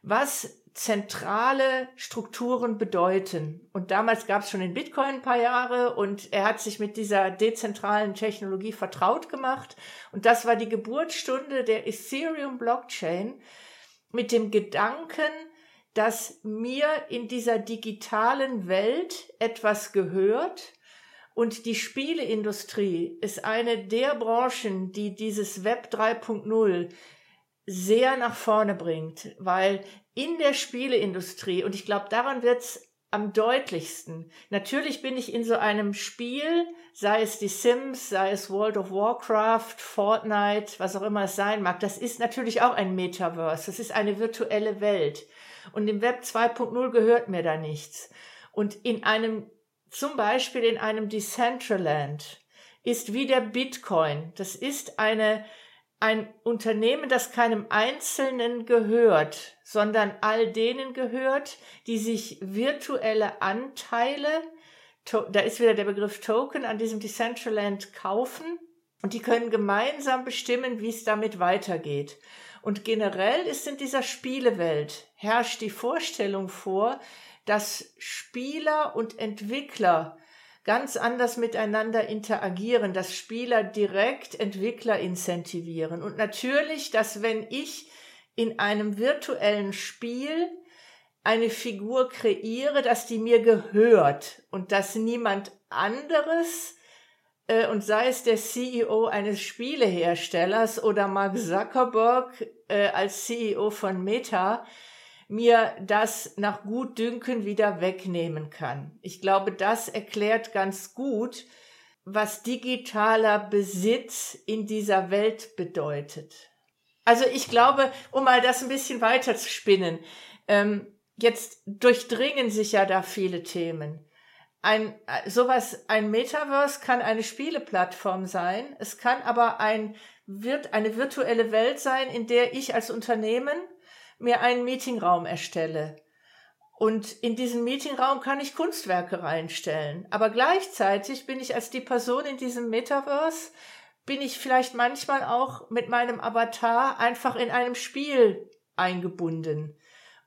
was zentrale Strukturen bedeuten. Und damals gab es schon den Bitcoin ein paar Jahre und er hat sich mit dieser dezentralen Technologie vertraut gemacht. Und das war die Geburtsstunde der Ethereum Blockchain mit dem Gedanken, dass mir in dieser digitalen Welt etwas gehört und die Spieleindustrie ist eine der Branchen, die dieses Web 3.0 sehr nach vorne bringt, weil in der Spieleindustrie, und ich glaube, daran wird's am deutlichsten. Natürlich bin ich in so einem Spiel, sei es die Sims, sei es World of Warcraft, Fortnite, was auch immer es sein mag, das ist natürlich auch ein Metaverse, das ist eine virtuelle Welt. Und im Web 2.0 gehört mir da nichts. Und in einem, zum Beispiel in einem Decentraland ist wie der Bitcoin. Das ist eine, ein Unternehmen, das keinem Einzelnen gehört, sondern all denen gehört, die sich virtuelle Anteile, da ist wieder der Begriff Token, an diesem Decentraland kaufen und die können gemeinsam bestimmen, wie es damit weitergeht. Und generell ist in dieser Spielewelt herrscht die Vorstellung vor, dass Spieler und Entwickler ganz anders miteinander interagieren, dass Spieler direkt Entwickler incentivieren. Und natürlich, dass wenn ich in einem virtuellen Spiel eine Figur kreiere, dass die mir gehört und dass niemand anderes äh, und sei es der CEO eines Spieleherstellers oder Mark Zuckerberg äh, als CEO von Meta, mir das nach Gutdünken wieder wegnehmen kann. Ich glaube, das erklärt ganz gut, was digitaler Besitz in dieser Welt bedeutet. Also ich glaube, um mal das ein bisschen weiter zu spinnen, ähm, jetzt durchdringen sich ja da viele Themen ein sowas ein Metaverse kann eine Spieleplattform sein. Es kann aber ein wird eine virtuelle Welt sein, in der ich als Unternehmen mir einen Meetingraum erstelle. Und in diesen Meetingraum kann ich Kunstwerke reinstellen. Aber gleichzeitig bin ich als die Person in diesem Metaverse, bin ich vielleicht manchmal auch mit meinem Avatar einfach in einem Spiel eingebunden.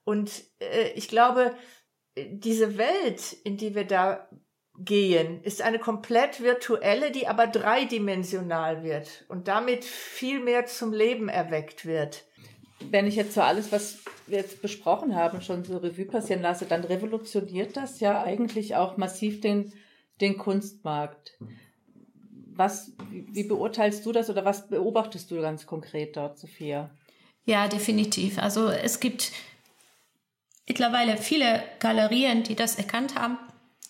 Und äh, ich glaube, diese Welt, in die wir da gehen, ist eine komplett virtuelle, die aber dreidimensional wird und damit viel mehr zum Leben erweckt wird. Wenn ich jetzt so alles, was wir jetzt besprochen haben, schon so Revue passieren lasse, dann revolutioniert das ja eigentlich auch massiv den, den Kunstmarkt. Was, wie, wie beurteilst du das oder was beobachtest du ganz konkret dort, Sophia? Ja, definitiv. Also es gibt mittlerweile viele Galerien, die das erkannt haben,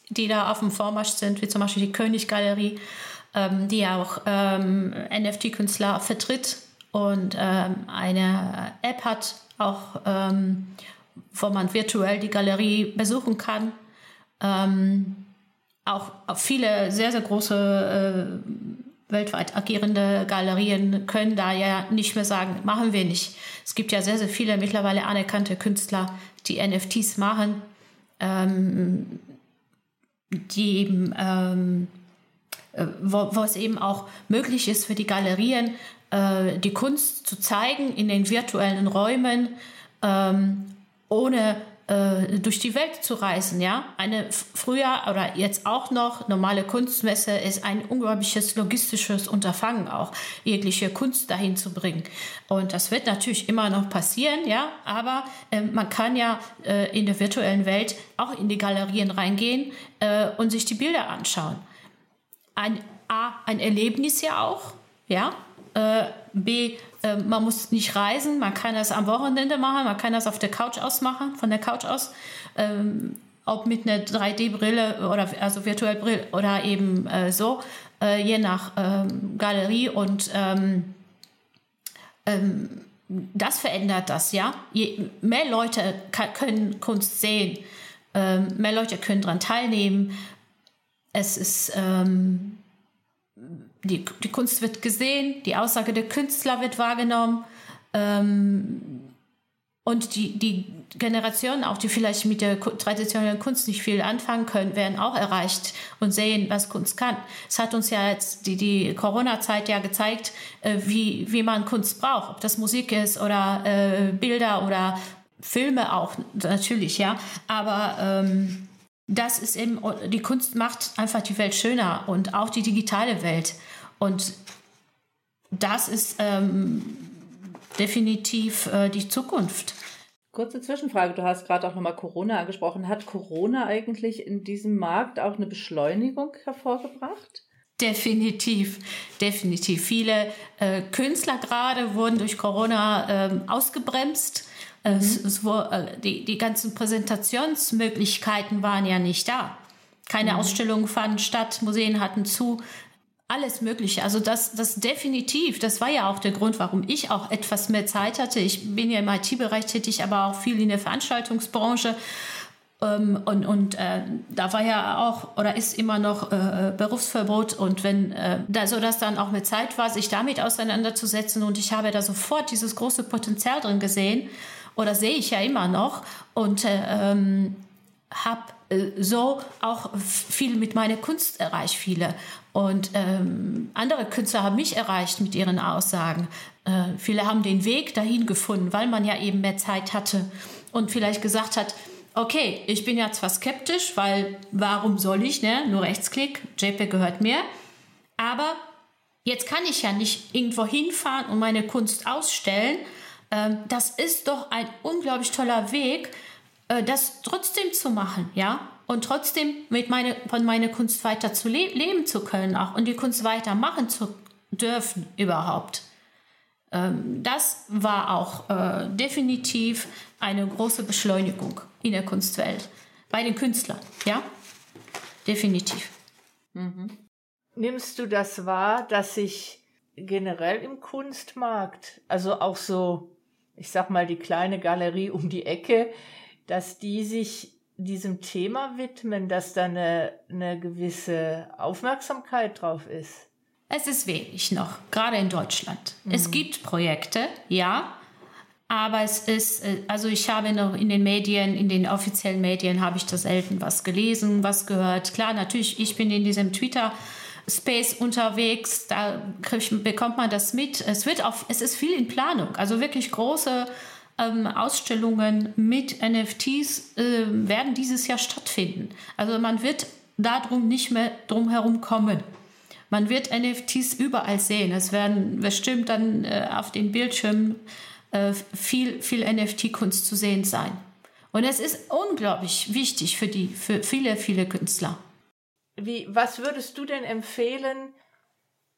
die da auf dem Vormarsch sind, wie zum Beispiel die König-Galerie, ähm, die auch ähm, NFT-Künstler vertritt und ähm, eine App hat, auch ähm, wo man virtuell die Galerie besuchen kann. Ähm, auch viele sehr, sehr große äh, weltweit agierende Galerien können da ja nicht mehr sagen, machen wir nicht. Es gibt ja sehr, sehr viele mittlerweile anerkannte Künstler, die NFTs machen, ähm, die eben, ähm, äh, wo, wo, es eben auch möglich ist für die Galerien, äh, die Kunst zu zeigen in den virtuellen Räumen, ähm, ohne äh, durch die Welt zu reisen. Ja, eine früher oder jetzt auch noch normale Kunstmesse ist ein unglaubliches logistisches Unterfangen, auch jegliche Kunst dahin zu bringen. Und das wird natürlich immer noch passieren, ja, aber äh, man kann ja äh, in der virtuellen Welt auch in die Galerien reingehen äh, und sich die Bilder anschauen. Ein, A, ein Erlebnis ja auch, ja, Äh, B, äh, man muss nicht reisen, man kann das am Wochenende machen, man kann das auf der Couch aus machen, von der Couch aus. Ähm, ob mit einer 3D-Brille oder also virtuell Brille oder eben äh, so, äh, je nach ähm, Galerie und ähm, ähm, das verändert das, ja. Je mehr Leute können Kunst sehen, ähm, mehr Leute können daran teilnehmen. Es ist ähm, die, die Kunst wird gesehen, die Aussage der Künstler wird wahrgenommen. Ähm, und die, die Generationen, auch die vielleicht mit der traditionellen Kunst nicht viel anfangen können, werden auch erreicht und sehen, was Kunst kann. Es hat uns ja jetzt die, die Corona-Zeit ja gezeigt, äh, wie, wie man Kunst braucht. Ob das Musik ist oder äh, Bilder oder Filme auch, natürlich, ja. Aber ähm, das ist eben, die Kunst macht einfach die Welt schöner und auch die digitale Welt. Und das ist ähm, definitiv äh, die Zukunft. Kurze Zwischenfrage, du hast gerade auch nochmal Corona angesprochen. Hat Corona eigentlich in diesem Markt auch eine Beschleunigung hervorgebracht? Definitiv, definitiv. Viele äh, Künstler gerade wurden durch Corona äh, ausgebremst. Mhm. Es, es, äh, die, die ganzen Präsentationsmöglichkeiten waren ja nicht da. Keine mhm. Ausstellungen fanden statt, Museen hatten zu alles Mögliche. Also das, das definitiv, das war ja auch der Grund, warum ich auch etwas mehr Zeit hatte. Ich bin ja im IT-Bereich tätig, aber auch viel in der Veranstaltungsbranche. Ähm, und und äh, da war ja auch oder ist immer noch äh, Berufsverbot und wenn äh, da so das dann auch mit Zeit war, sich damit auseinanderzusetzen und ich habe da sofort dieses große Potenzial drin gesehen oder sehe ich ja immer noch und äh, ähm, habe äh, so auch viel mit meiner Kunst erreicht, viele. Und ähm, andere Künstler haben mich erreicht mit ihren Aussagen. Äh, viele haben den Weg dahin gefunden, weil man ja eben mehr Zeit hatte und vielleicht gesagt hat, okay, ich bin ja zwar skeptisch, weil warum soll ich, ne? Nur Rechtsklick, JPEG gehört mir. Aber jetzt kann ich ja nicht irgendwo hinfahren und meine Kunst ausstellen. Ähm, das ist doch ein unglaublich toller Weg, äh, das trotzdem zu machen, ja, und trotzdem mit meine, von meiner Kunst weiter zu le leben zu können auch und die Kunst weitermachen zu dürfen überhaupt. Ähm, das war auch äh, definitiv eine große Beschleunigung in der Kunstwelt bei den Künstlern, ja, definitiv. Mhm. Nimmst du das wahr, dass sich generell im Kunstmarkt, also auch so, ich sag mal, die kleine Galerie um die Ecke, dass die sich diesem Thema widmen, dass da eine, eine gewisse Aufmerksamkeit drauf ist? Es ist wenig noch, gerade in Deutschland. Mhm. Es gibt Projekte, ja, aber es ist, äh, also ich habe noch in den Medien, in den offiziellen Medien habe ich da selten was gelesen, was gehört. Klar, natürlich, ich bin in diesem Twitter Space unterwegs, da bekommt man das mit. Es wird auch, es ist viel in Planung, also wirklich große ähm, Ausstellungen mit NFTs äh, werden dieses Jahr stattfinden. Also man wird darum nicht mehr drum herum kommen. Man wird NFTs überall sehen. Es werden bestimmt dann äh, auf den Bildschirmen äh, viel, viel NFT-Kunst zu sehen sein. Und es ist unglaublich wichtig für die, für viele, viele Künstler. Wie, was würdest du denn empfehlen,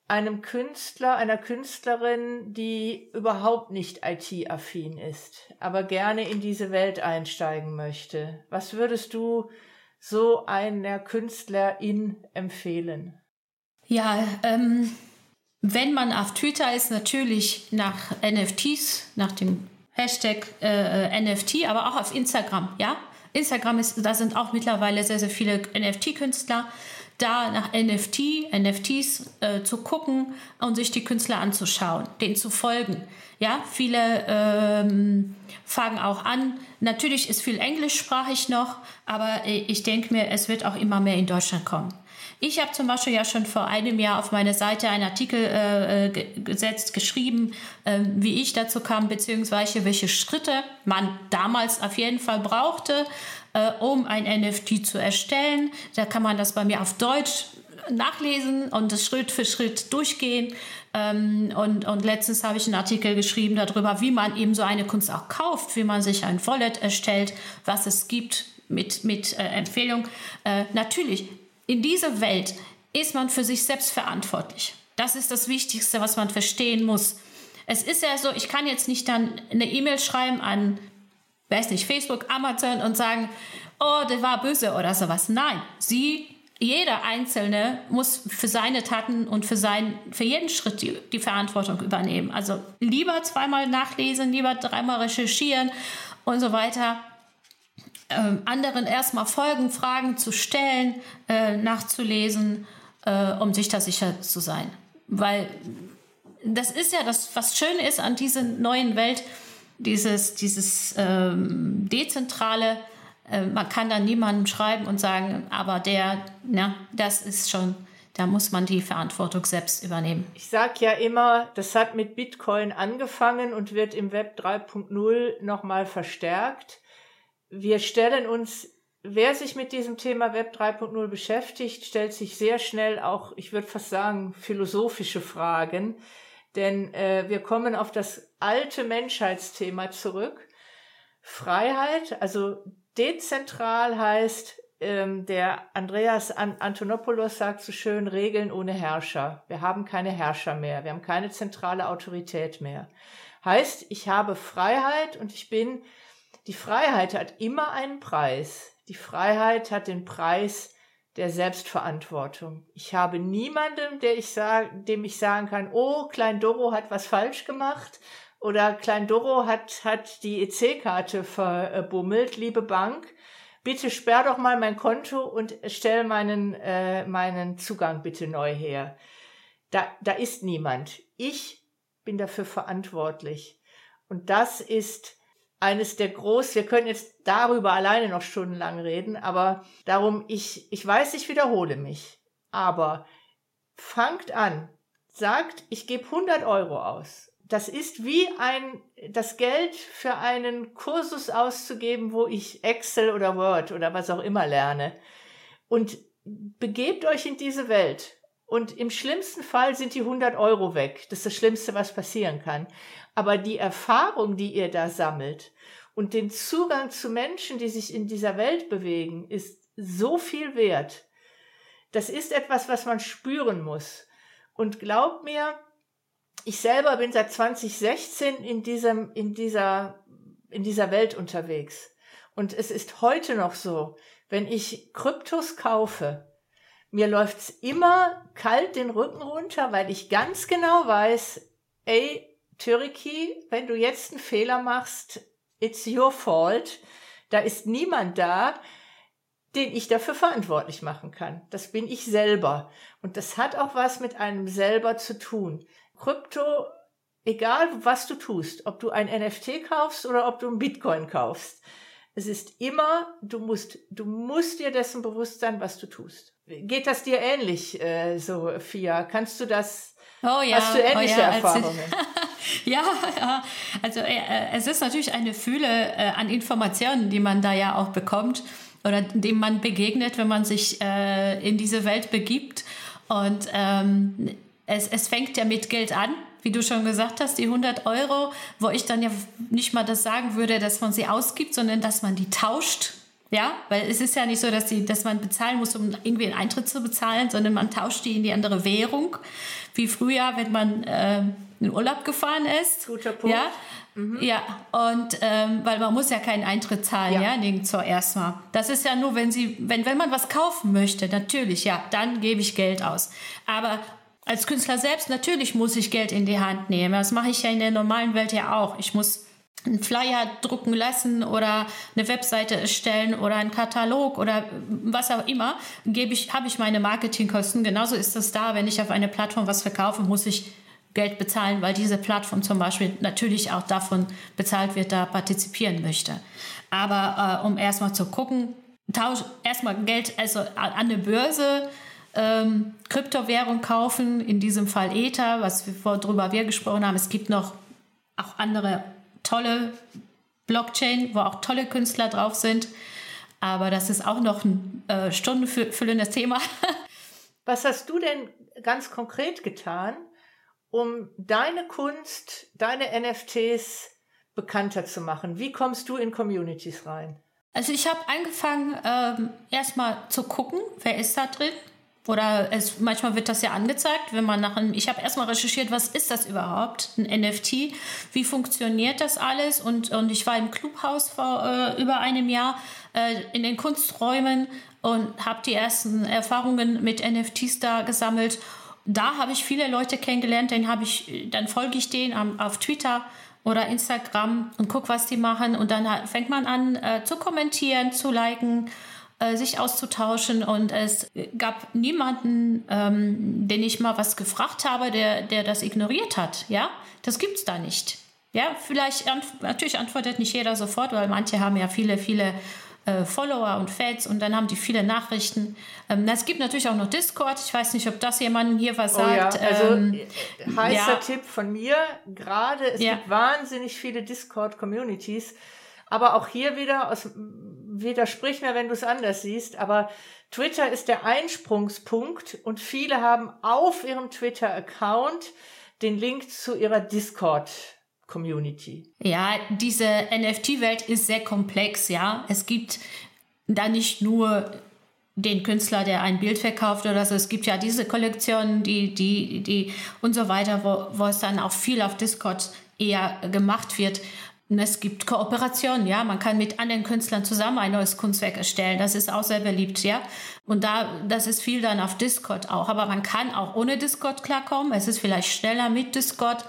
einem Künstler, einer Künstlerin, die überhaupt nicht IT-affin ist, aber gerne in diese Welt einsteigen möchte? Was würdest du so einer Künstlerin empfehlen? Ja, ähm, wenn man auf Twitter ist, natürlich nach NFTs, nach dem Hashtag äh, NFT, aber auch auf Instagram, ja. Instagram ist, da sind auch mittlerweile sehr, sehr viele NFT-Künstler da nach NFT, NFTs äh, zu gucken und sich die Künstler anzuschauen, denen zu folgen. Ja, viele ähm, fangen auch an. Natürlich ist viel englischsprachig noch, aber ich denke mir, es wird auch immer mehr in Deutschland kommen. Ich habe zum Beispiel ja schon vor einem Jahr auf meine Seite einen Artikel äh, gesetzt, geschrieben, äh, wie ich dazu kam, beziehungsweise welche Schritte man damals auf jeden Fall brauchte, äh, um ein NFT zu erstellen. Da kann man das bei mir auf Deutsch nachlesen und das Schritt für Schritt durchgehen. Ähm, und, und letztens habe ich einen Artikel geschrieben darüber, wie man eben so eine Kunst auch kauft, wie man sich ein Wallet erstellt, was es gibt mit, mit äh, Empfehlung. Äh, natürlich, in dieser Welt ist man für sich selbst verantwortlich. Das ist das Wichtigste, was man verstehen muss. Es ist ja so, ich kann jetzt nicht dann eine E-Mail schreiben an, weiß nicht, Facebook, Amazon und sagen, oh, der war böse oder sowas. Nein, sie, jeder Einzelne muss für seine Taten und für, sein, für jeden Schritt die, die Verantwortung übernehmen. Also lieber zweimal nachlesen, lieber dreimal recherchieren und so weiter. Ähm, anderen erstmal folgen, Fragen zu stellen, äh, nachzulesen, äh, um sich da sicher zu sein. Weil das ist ja das, was schön ist an dieser neuen Welt, dieses, dieses ähm, dezentrale, äh, man kann dann niemandem schreiben und sagen, aber der, na, das ist schon, da muss man die Verantwortung selbst übernehmen. Ich sage ja immer, das hat mit Bitcoin angefangen und wird im Web 3.0 nochmal verstärkt. Wir stellen uns, wer sich mit diesem Thema Web 3.0 beschäftigt, stellt sich sehr schnell auch, ich würde fast sagen, philosophische Fragen. Denn äh, wir kommen auf das alte Menschheitsthema zurück. Freiheit, also dezentral heißt, ähm, der Andreas Antonopoulos sagt so schön, Regeln ohne Herrscher. Wir haben keine Herrscher mehr, wir haben keine zentrale Autorität mehr. Heißt, ich habe Freiheit und ich bin, die Freiheit hat immer einen Preis. Die Freiheit hat den Preis der Selbstverantwortung. Ich habe niemandem, der ich sag, dem ich sagen kann, oh, Klein Doro hat was falsch gemacht oder Klein Doro hat, hat die EC-Karte verbummelt, liebe Bank. Bitte sperr doch mal mein Konto und stell meinen, äh, meinen Zugang bitte neu her. Da, da ist niemand. Ich bin dafür verantwortlich. Und das ist eines der groß, wir können jetzt darüber alleine noch stundenlang reden, aber darum, ich, ich weiß, ich wiederhole mich, aber fangt an, sagt, ich gebe 100 Euro aus. Das ist wie ein, das Geld für einen Kursus auszugeben, wo ich Excel oder Word oder was auch immer lerne. Und begebt euch in diese Welt. Und im schlimmsten Fall sind die 100 Euro weg. Das ist das Schlimmste, was passieren kann. Aber die Erfahrung, die ihr da sammelt und den Zugang zu Menschen, die sich in dieser Welt bewegen, ist so viel wert. Das ist etwas, was man spüren muss. Und glaubt mir, ich selber bin seit 2016 in diesem, in dieser, in dieser Welt unterwegs. Und es ist heute noch so, wenn ich Kryptos kaufe, mir läuft's immer kalt den Rücken runter, weil ich ganz genau weiß, ey, Türiki, wenn du jetzt einen Fehler machst, it's your fault. Da ist niemand da, den ich dafür verantwortlich machen kann. Das bin ich selber. Und das hat auch was mit einem selber zu tun. Krypto, egal was du tust, ob du ein NFT kaufst oder ob du ein Bitcoin kaufst, es ist immer, du musst, du musst dir dessen bewusst sein, was du tust. Geht das dir ähnlich, äh, Sophia? Kannst du das Oh ja, Hast du ähnliche oh ja, Erfahrungen? ja, ja, also äh, es ist natürlich eine Fülle äh, an Informationen, die man da ja auch bekommt oder dem man begegnet, wenn man sich äh, in diese Welt begibt. Und ähm, es, es fängt ja mit Geld an, wie du schon gesagt hast, die 100 Euro, wo ich dann ja nicht mal das sagen würde, dass man sie ausgibt, sondern dass man die tauscht ja, weil es ist ja nicht so, dass, die, dass man bezahlen muss, um irgendwie einen Eintritt zu bezahlen, sondern man tauscht die in die andere Währung. Wie früher, wenn man äh, in Urlaub gefahren ist. Guter Punkt. Ja, mhm. ja. und ähm, weil man muss ja keinen Eintritt zahlen, ja, ja nirgendwo erstmal. Das ist ja nur, wenn sie, wenn, wenn man was kaufen möchte, natürlich, ja, dann gebe ich Geld aus. Aber als Künstler selbst, natürlich muss ich Geld in die Hand nehmen. Das mache ich ja in der normalen Welt ja auch. Ich muss einen Flyer drucken lassen oder eine Webseite erstellen oder einen Katalog oder was auch immer, gebe ich, habe ich meine Marketingkosten. Genauso ist es da, wenn ich auf eine Plattform was verkaufe, muss ich Geld bezahlen, weil diese Plattform zum Beispiel natürlich auch davon bezahlt wird, da partizipieren möchte. Aber äh, um erstmal zu gucken, tausch erstmal Geld also an der Börse, ähm, Kryptowährung kaufen, in diesem Fall Ether, was wir worüber wir gesprochen haben. Es gibt noch auch andere tolle Blockchain, wo auch tolle Künstler drauf sind. Aber das ist auch noch ein äh, stundenfüllendes Thema. Was hast du denn ganz konkret getan, um deine Kunst, deine NFTs bekannter zu machen? Wie kommst du in Communities rein? Also ich habe angefangen, ähm, erstmal zu gucken, wer ist da drin oder es, manchmal wird das ja angezeigt, wenn man nach einem, ich habe erstmal recherchiert, was ist das überhaupt, ein NFT, wie funktioniert das alles? Und, und ich war im Clubhaus vor äh, über einem Jahr äh, in den Kunsträumen und habe die ersten Erfahrungen mit NFTs da gesammelt. Da habe ich viele Leute kennengelernt, habe ich, dann folge ich denen auf Twitter oder Instagram und guck, was die machen. Und dann fängt man an äh, zu kommentieren, zu liken äh, sich auszutauschen und es gab niemanden, ähm, den ich mal was gefragt habe, der, der das ignoriert hat. Ja, das gibt's da nicht. Ja, vielleicht, natürlich antwortet nicht jeder sofort, weil manche haben ja viele, viele äh, Follower und Fans und dann haben die viele Nachrichten. Ähm, es gibt natürlich auch noch Discord. Ich weiß nicht, ob das jemandem hier was oh, sagt. Ja. Also ähm, äh, heißer ja. Tipp von mir. Gerade es ja. gibt wahnsinnig viele Discord-Communities. Aber auch hier wieder aus widersprich mir, wenn du es anders siehst, aber Twitter ist der Einsprungspunkt und viele haben auf ihrem Twitter-Account den Link zu ihrer Discord. Community. Ja, diese NFT-Welt ist sehr komplex, ja. Es gibt da nicht nur den Künstler, der ein Bild verkauft oder so. Es gibt ja diese Kollektionen, die, die, die und so weiter, wo, wo es dann auch viel auf Discord eher gemacht wird. Es gibt Kooperationen, ja. Man kann mit anderen Künstlern zusammen ein neues Kunstwerk erstellen. Das ist auch sehr beliebt, ja. Und da, das ist viel dann auf Discord auch. Aber man kann auch ohne Discord klarkommen. Es ist vielleicht schneller mit Discord.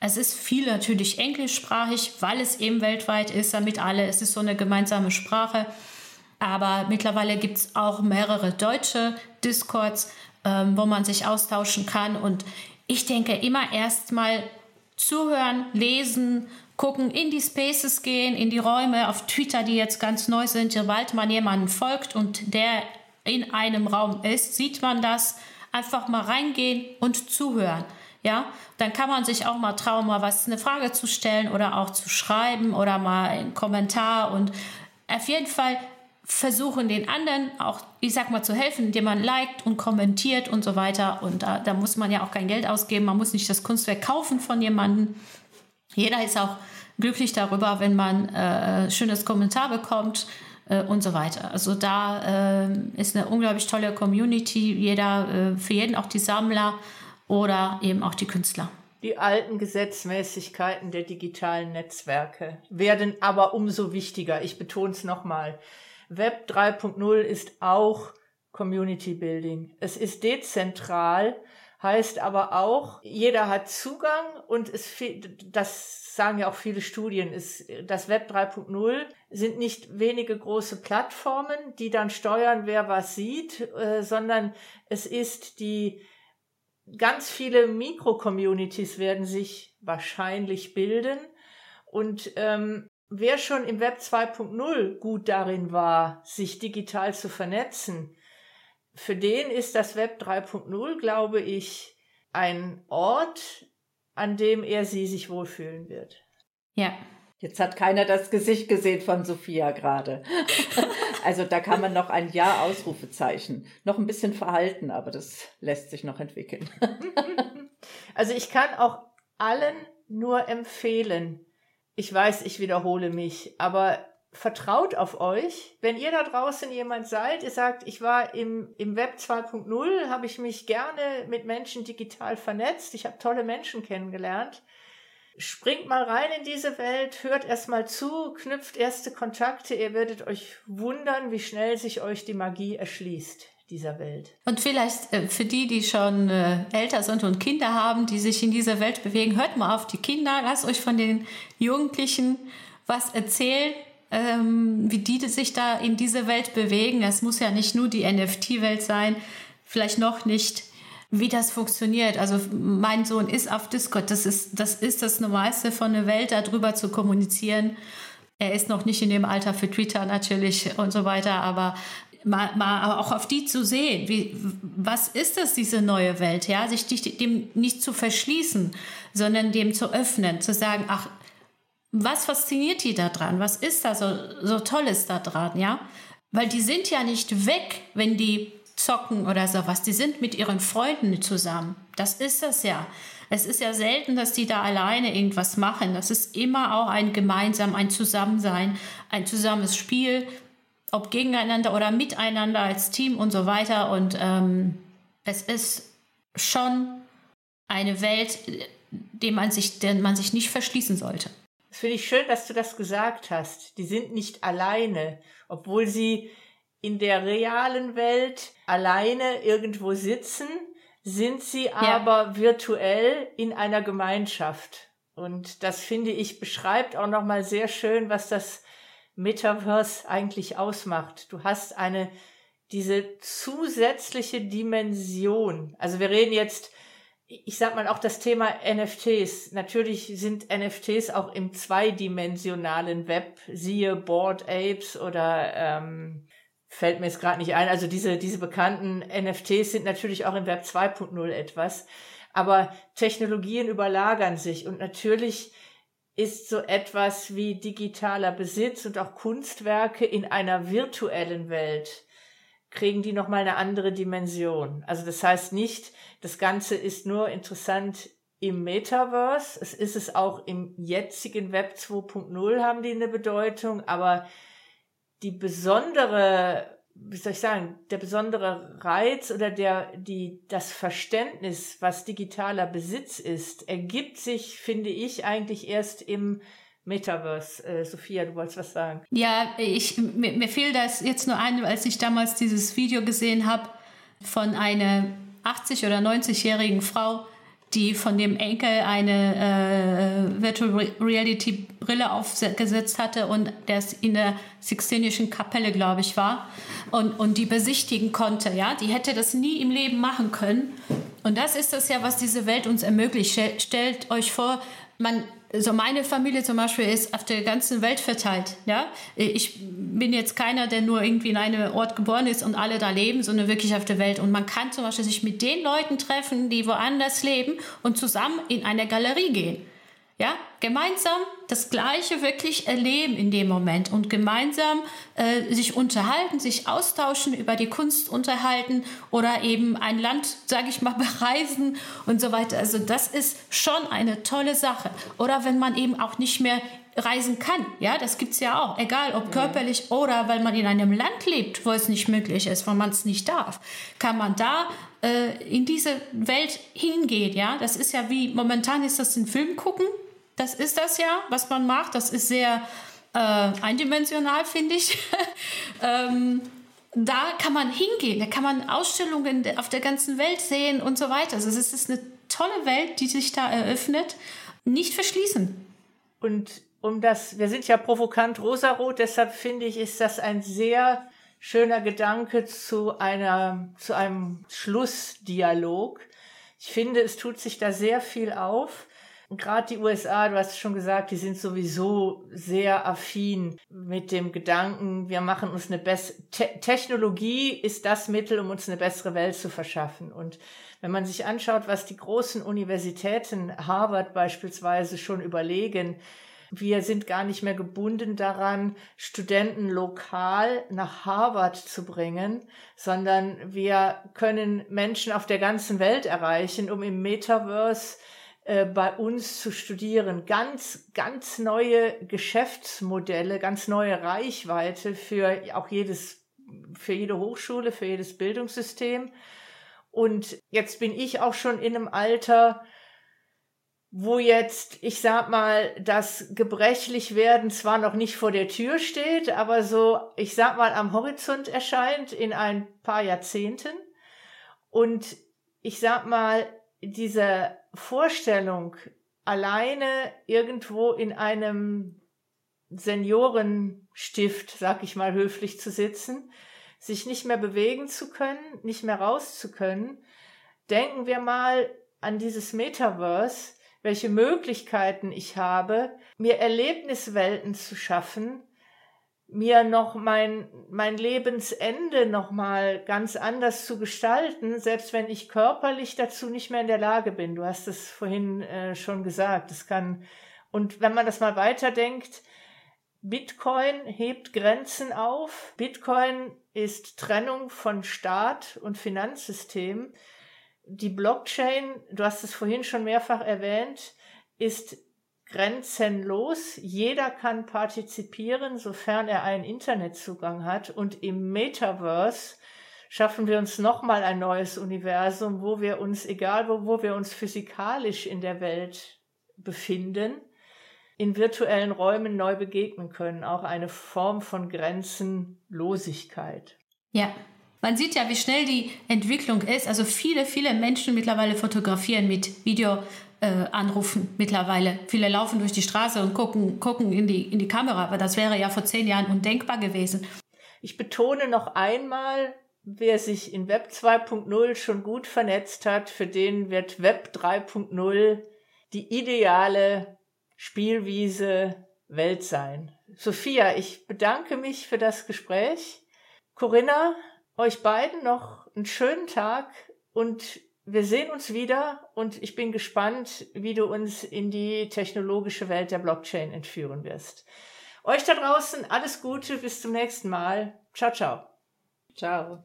Es ist viel natürlich englischsprachig, weil es eben weltweit ist, damit alle, es ist so eine gemeinsame Sprache. Aber mittlerweile gibt es auch mehrere deutsche Discords, ähm, wo man sich austauschen kann. Und ich denke immer erstmal zuhören, lesen, gucken, in die Spaces gehen, in die Räume auf Twitter, die jetzt ganz neu sind. Sobald man jemanden folgt und der in einem Raum ist, sieht man das. Einfach mal reingehen und zuhören. Ja, dann kann man sich auch mal trauen, mal was eine Frage zu stellen oder auch zu schreiben oder mal einen Kommentar und auf jeden Fall versuchen den anderen auch, ich sag mal, zu helfen, indem man liked und kommentiert und so weiter. Und da, da muss man ja auch kein Geld ausgeben. Man muss nicht das Kunstwerk kaufen von jemandem. Jeder ist auch glücklich darüber, wenn man äh, schönes Kommentar bekommt äh, und so weiter. Also da äh, ist eine unglaublich tolle Community. Jeder, äh, für jeden auch die Sammler oder eben auch die Künstler. Die alten Gesetzmäßigkeiten der digitalen Netzwerke werden aber umso wichtiger. Ich betone es nochmal. Web 3.0 ist auch Community Building. Es ist dezentral heißt aber auch, jeder hat Zugang und es, das sagen ja auch viele Studien, ist, das Web 3.0 sind nicht wenige große Plattformen, die dann steuern, wer was sieht, äh, sondern es ist die, ganz viele Mikro-Communities werden sich wahrscheinlich bilden und ähm, wer schon im Web 2.0 gut darin war, sich digital zu vernetzen, für den ist das Web 3.0, glaube ich, ein Ort, an dem er sie sich wohlfühlen wird. Ja. Jetzt hat keiner das Gesicht gesehen von Sophia gerade. also da kann man noch ein Ja Ausrufezeichen. Noch ein bisschen verhalten, aber das lässt sich noch entwickeln. also ich kann auch allen nur empfehlen. Ich weiß, ich wiederhole mich, aber vertraut auf euch. Wenn ihr da draußen jemand seid, ihr sagt, ich war im, im Web 2.0, habe ich mich gerne mit Menschen digital vernetzt, ich habe tolle Menschen kennengelernt. Springt mal rein in diese Welt, hört erst mal zu, knüpft erste Kontakte, ihr werdet euch wundern, wie schnell sich euch die Magie erschließt dieser Welt. Und vielleicht äh, für die, die schon äh, älter sind und Kinder haben, die sich in dieser Welt bewegen, hört mal auf die Kinder, lasst euch von den Jugendlichen was erzählen, ähm, wie die sich da in diese Welt bewegen. Es muss ja nicht nur die NFT-Welt sein, vielleicht noch nicht, wie das funktioniert. Also mein Sohn ist auf Discord. Das ist das, ist das Normalste von der Welt, darüber zu kommunizieren. Er ist noch nicht in dem Alter für Twitter natürlich und so weiter, aber mal, mal auch auf die zu sehen. Wie, was ist das, diese neue Welt? Ja, sich dem nicht zu verschließen, sondern dem zu öffnen, zu sagen, ach, was fasziniert die da dran? Was ist da so, so Tolles da dran, ja? Weil die sind ja nicht weg, wenn die zocken oder sowas. Die sind mit ihren Freunden zusammen. Das ist das ja. Es ist ja selten, dass die da alleine irgendwas machen. Das ist immer auch ein gemeinsam, ein Zusammensein, ein zusammenes Spiel, ob gegeneinander oder miteinander als Team und so weiter. Und ähm, es ist schon eine Welt, die man sich, der man sich nicht verschließen sollte. Das finde ich schön, dass du das gesagt hast. Die sind nicht alleine, obwohl sie in der realen Welt alleine irgendwo sitzen, sind sie ja. aber virtuell in einer Gemeinschaft. Und das finde ich beschreibt auch noch mal sehr schön, was das Metaverse eigentlich ausmacht. Du hast eine diese zusätzliche Dimension. Also wir reden jetzt ich sag mal auch das Thema NFTs. Natürlich sind NFTs auch im zweidimensionalen Web, siehe Board Apes oder ähm, fällt mir jetzt gerade nicht ein. Also diese, diese bekannten NFTs sind natürlich auch im Web 2.0 etwas. Aber Technologien überlagern sich und natürlich ist so etwas wie digitaler Besitz und auch Kunstwerke in einer virtuellen Welt kriegen die nochmal eine andere Dimension. Also das heißt nicht, das Ganze ist nur interessant im Metaverse. Es ist es auch im jetzigen Web 2.0 haben die eine Bedeutung, aber die besondere, wie soll ich sagen, der besondere Reiz oder der, die, das Verständnis, was digitaler Besitz ist, ergibt sich, finde ich, eigentlich erst im Metaverse. Äh, Sophia, du wolltest was sagen. Ja, ich, mir, mir fiel das jetzt nur ein, als ich damals dieses Video gesehen habe von einer 80- oder 90-jährigen Frau, die von dem Enkel eine äh, Virtual Reality Brille aufgesetzt hatte und das in der Sixtinischen Kapelle, glaube ich, war und, und die besichtigen konnte. Ja, die hätte das nie im Leben machen können. Und das ist das ja, was diese Welt uns ermöglicht. Stellt euch vor, man so meine Familie zum Beispiel ist auf der ganzen Welt verteilt. Ja, ich bin jetzt keiner, der nur irgendwie in einem Ort geboren ist und alle da leben, sondern wirklich auf der Welt. Und man kann zum Beispiel sich mit den Leuten treffen, die woanders leben und zusammen in eine Galerie gehen. Ja, gemeinsam das Gleiche wirklich erleben in dem Moment und gemeinsam äh, sich unterhalten, sich austauschen, über die Kunst unterhalten oder eben ein Land, sage ich mal, bereisen und so weiter. Also das ist schon eine tolle Sache. Oder wenn man eben auch nicht mehr reisen kann, ja, das gibt's ja auch, egal ob körperlich oder weil man in einem Land lebt, wo es nicht möglich ist, wo man es nicht darf, kann man da äh, in diese Welt hingehen, ja. Das ist ja wie, momentan ist das ein Film gucken, das ist das ja, was man macht. Das ist sehr äh, eindimensional, finde ich. ähm, da kann man hingehen, da kann man Ausstellungen auf der ganzen Welt sehen und so weiter. Also es ist eine tolle Welt, die sich da eröffnet. Nicht verschließen. Und um das, wir sind ja provokant rosarot, deshalb finde ich, ist das ein sehr schöner Gedanke zu einer, zu einem Schlussdialog. Ich finde, es tut sich da sehr viel auf. Gerade die USA, du hast es schon gesagt, die sind sowieso sehr affin mit dem Gedanken, wir machen uns eine bessere Te Technologie ist das Mittel, um uns eine bessere Welt zu verschaffen. Und wenn man sich anschaut, was die großen Universitäten, Harvard beispielsweise, schon überlegen, wir sind gar nicht mehr gebunden daran, Studenten lokal nach Harvard zu bringen, sondern wir können Menschen auf der ganzen Welt erreichen, um im Metaverse äh, bei uns zu studieren. Ganz, ganz neue Geschäftsmodelle, ganz neue Reichweite für auch jedes, für jede Hochschule, für jedes Bildungssystem. Und jetzt bin ich auch schon in einem Alter, wo jetzt, ich sag mal, das gebrechlich werden zwar noch nicht vor der Tür steht, aber so, ich sag mal, am Horizont erscheint in ein paar Jahrzehnten. Und ich sag mal, diese Vorstellung, alleine irgendwo in einem Seniorenstift, sag ich mal höflich, zu sitzen, sich nicht mehr bewegen zu können, nicht mehr raus zu können. Denken wir mal an dieses Metaverse, welche Möglichkeiten ich habe, mir Erlebniswelten zu schaffen, mir noch mein, mein Lebensende noch mal ganz anders zu gestalten, selbst wenn ich körperlich dazu nicht mehr in der Lage bin. Du hast es vorhin äh, schon gesagt. Das kann, und wenn man das mal weiterdenkt, Bitcoin hebt Grenzen auf. Bitcoin ist Trennung von Staat und Finanzsystem. Die Blockchain, du hast es vorhin schon mehrfach erwähnt, ist grenzenlos. Jeder kann partizipieren, sofern er einen Internetzugang hat. Und im Metaverse schaffen wir uns nochmal ein neues Universum, wo wir uns, egal wo, wo wir uns physikalisch in der Welt befinden, in virtuellen Räumen neu begegnen können. Auch eine Form von Grenzenlosigkeit. Ja, man sieht ja, wie schnell die Entwicklung ist. Also viele, viele Menschen mittlerweile fotografieren mit Videoanrufen äh, mittlerweile. Viele laufen durch die Straße und gucken, gucken in, die, in die Kamera, aber das wäre ja vor zehn Jahren undenkbar gewesen. Ich betone noch einmal, wer sich in Web 2.0 schon gut vernetzt hat, für den wird Web 3.0 die ideale Spielwiese Welt sein. Sophia, ich bedanke mich für das Gespräch. Corinna, euch beiden noch einen schönen Tag und wir sehen uns wieder und ich bin gespannt, wie du uns in die technologische Welt der Blockchain entführen wirst. Euch da draußen alles Gute, bis zum nächsten Mal. Ciao, ciao. Ciao.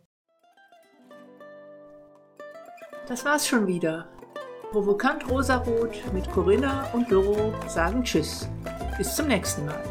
Das war's schon wieder. Provokant Rosarot mit Corinna und Doro sagen Tschüss. Bis zum nächsten Mal.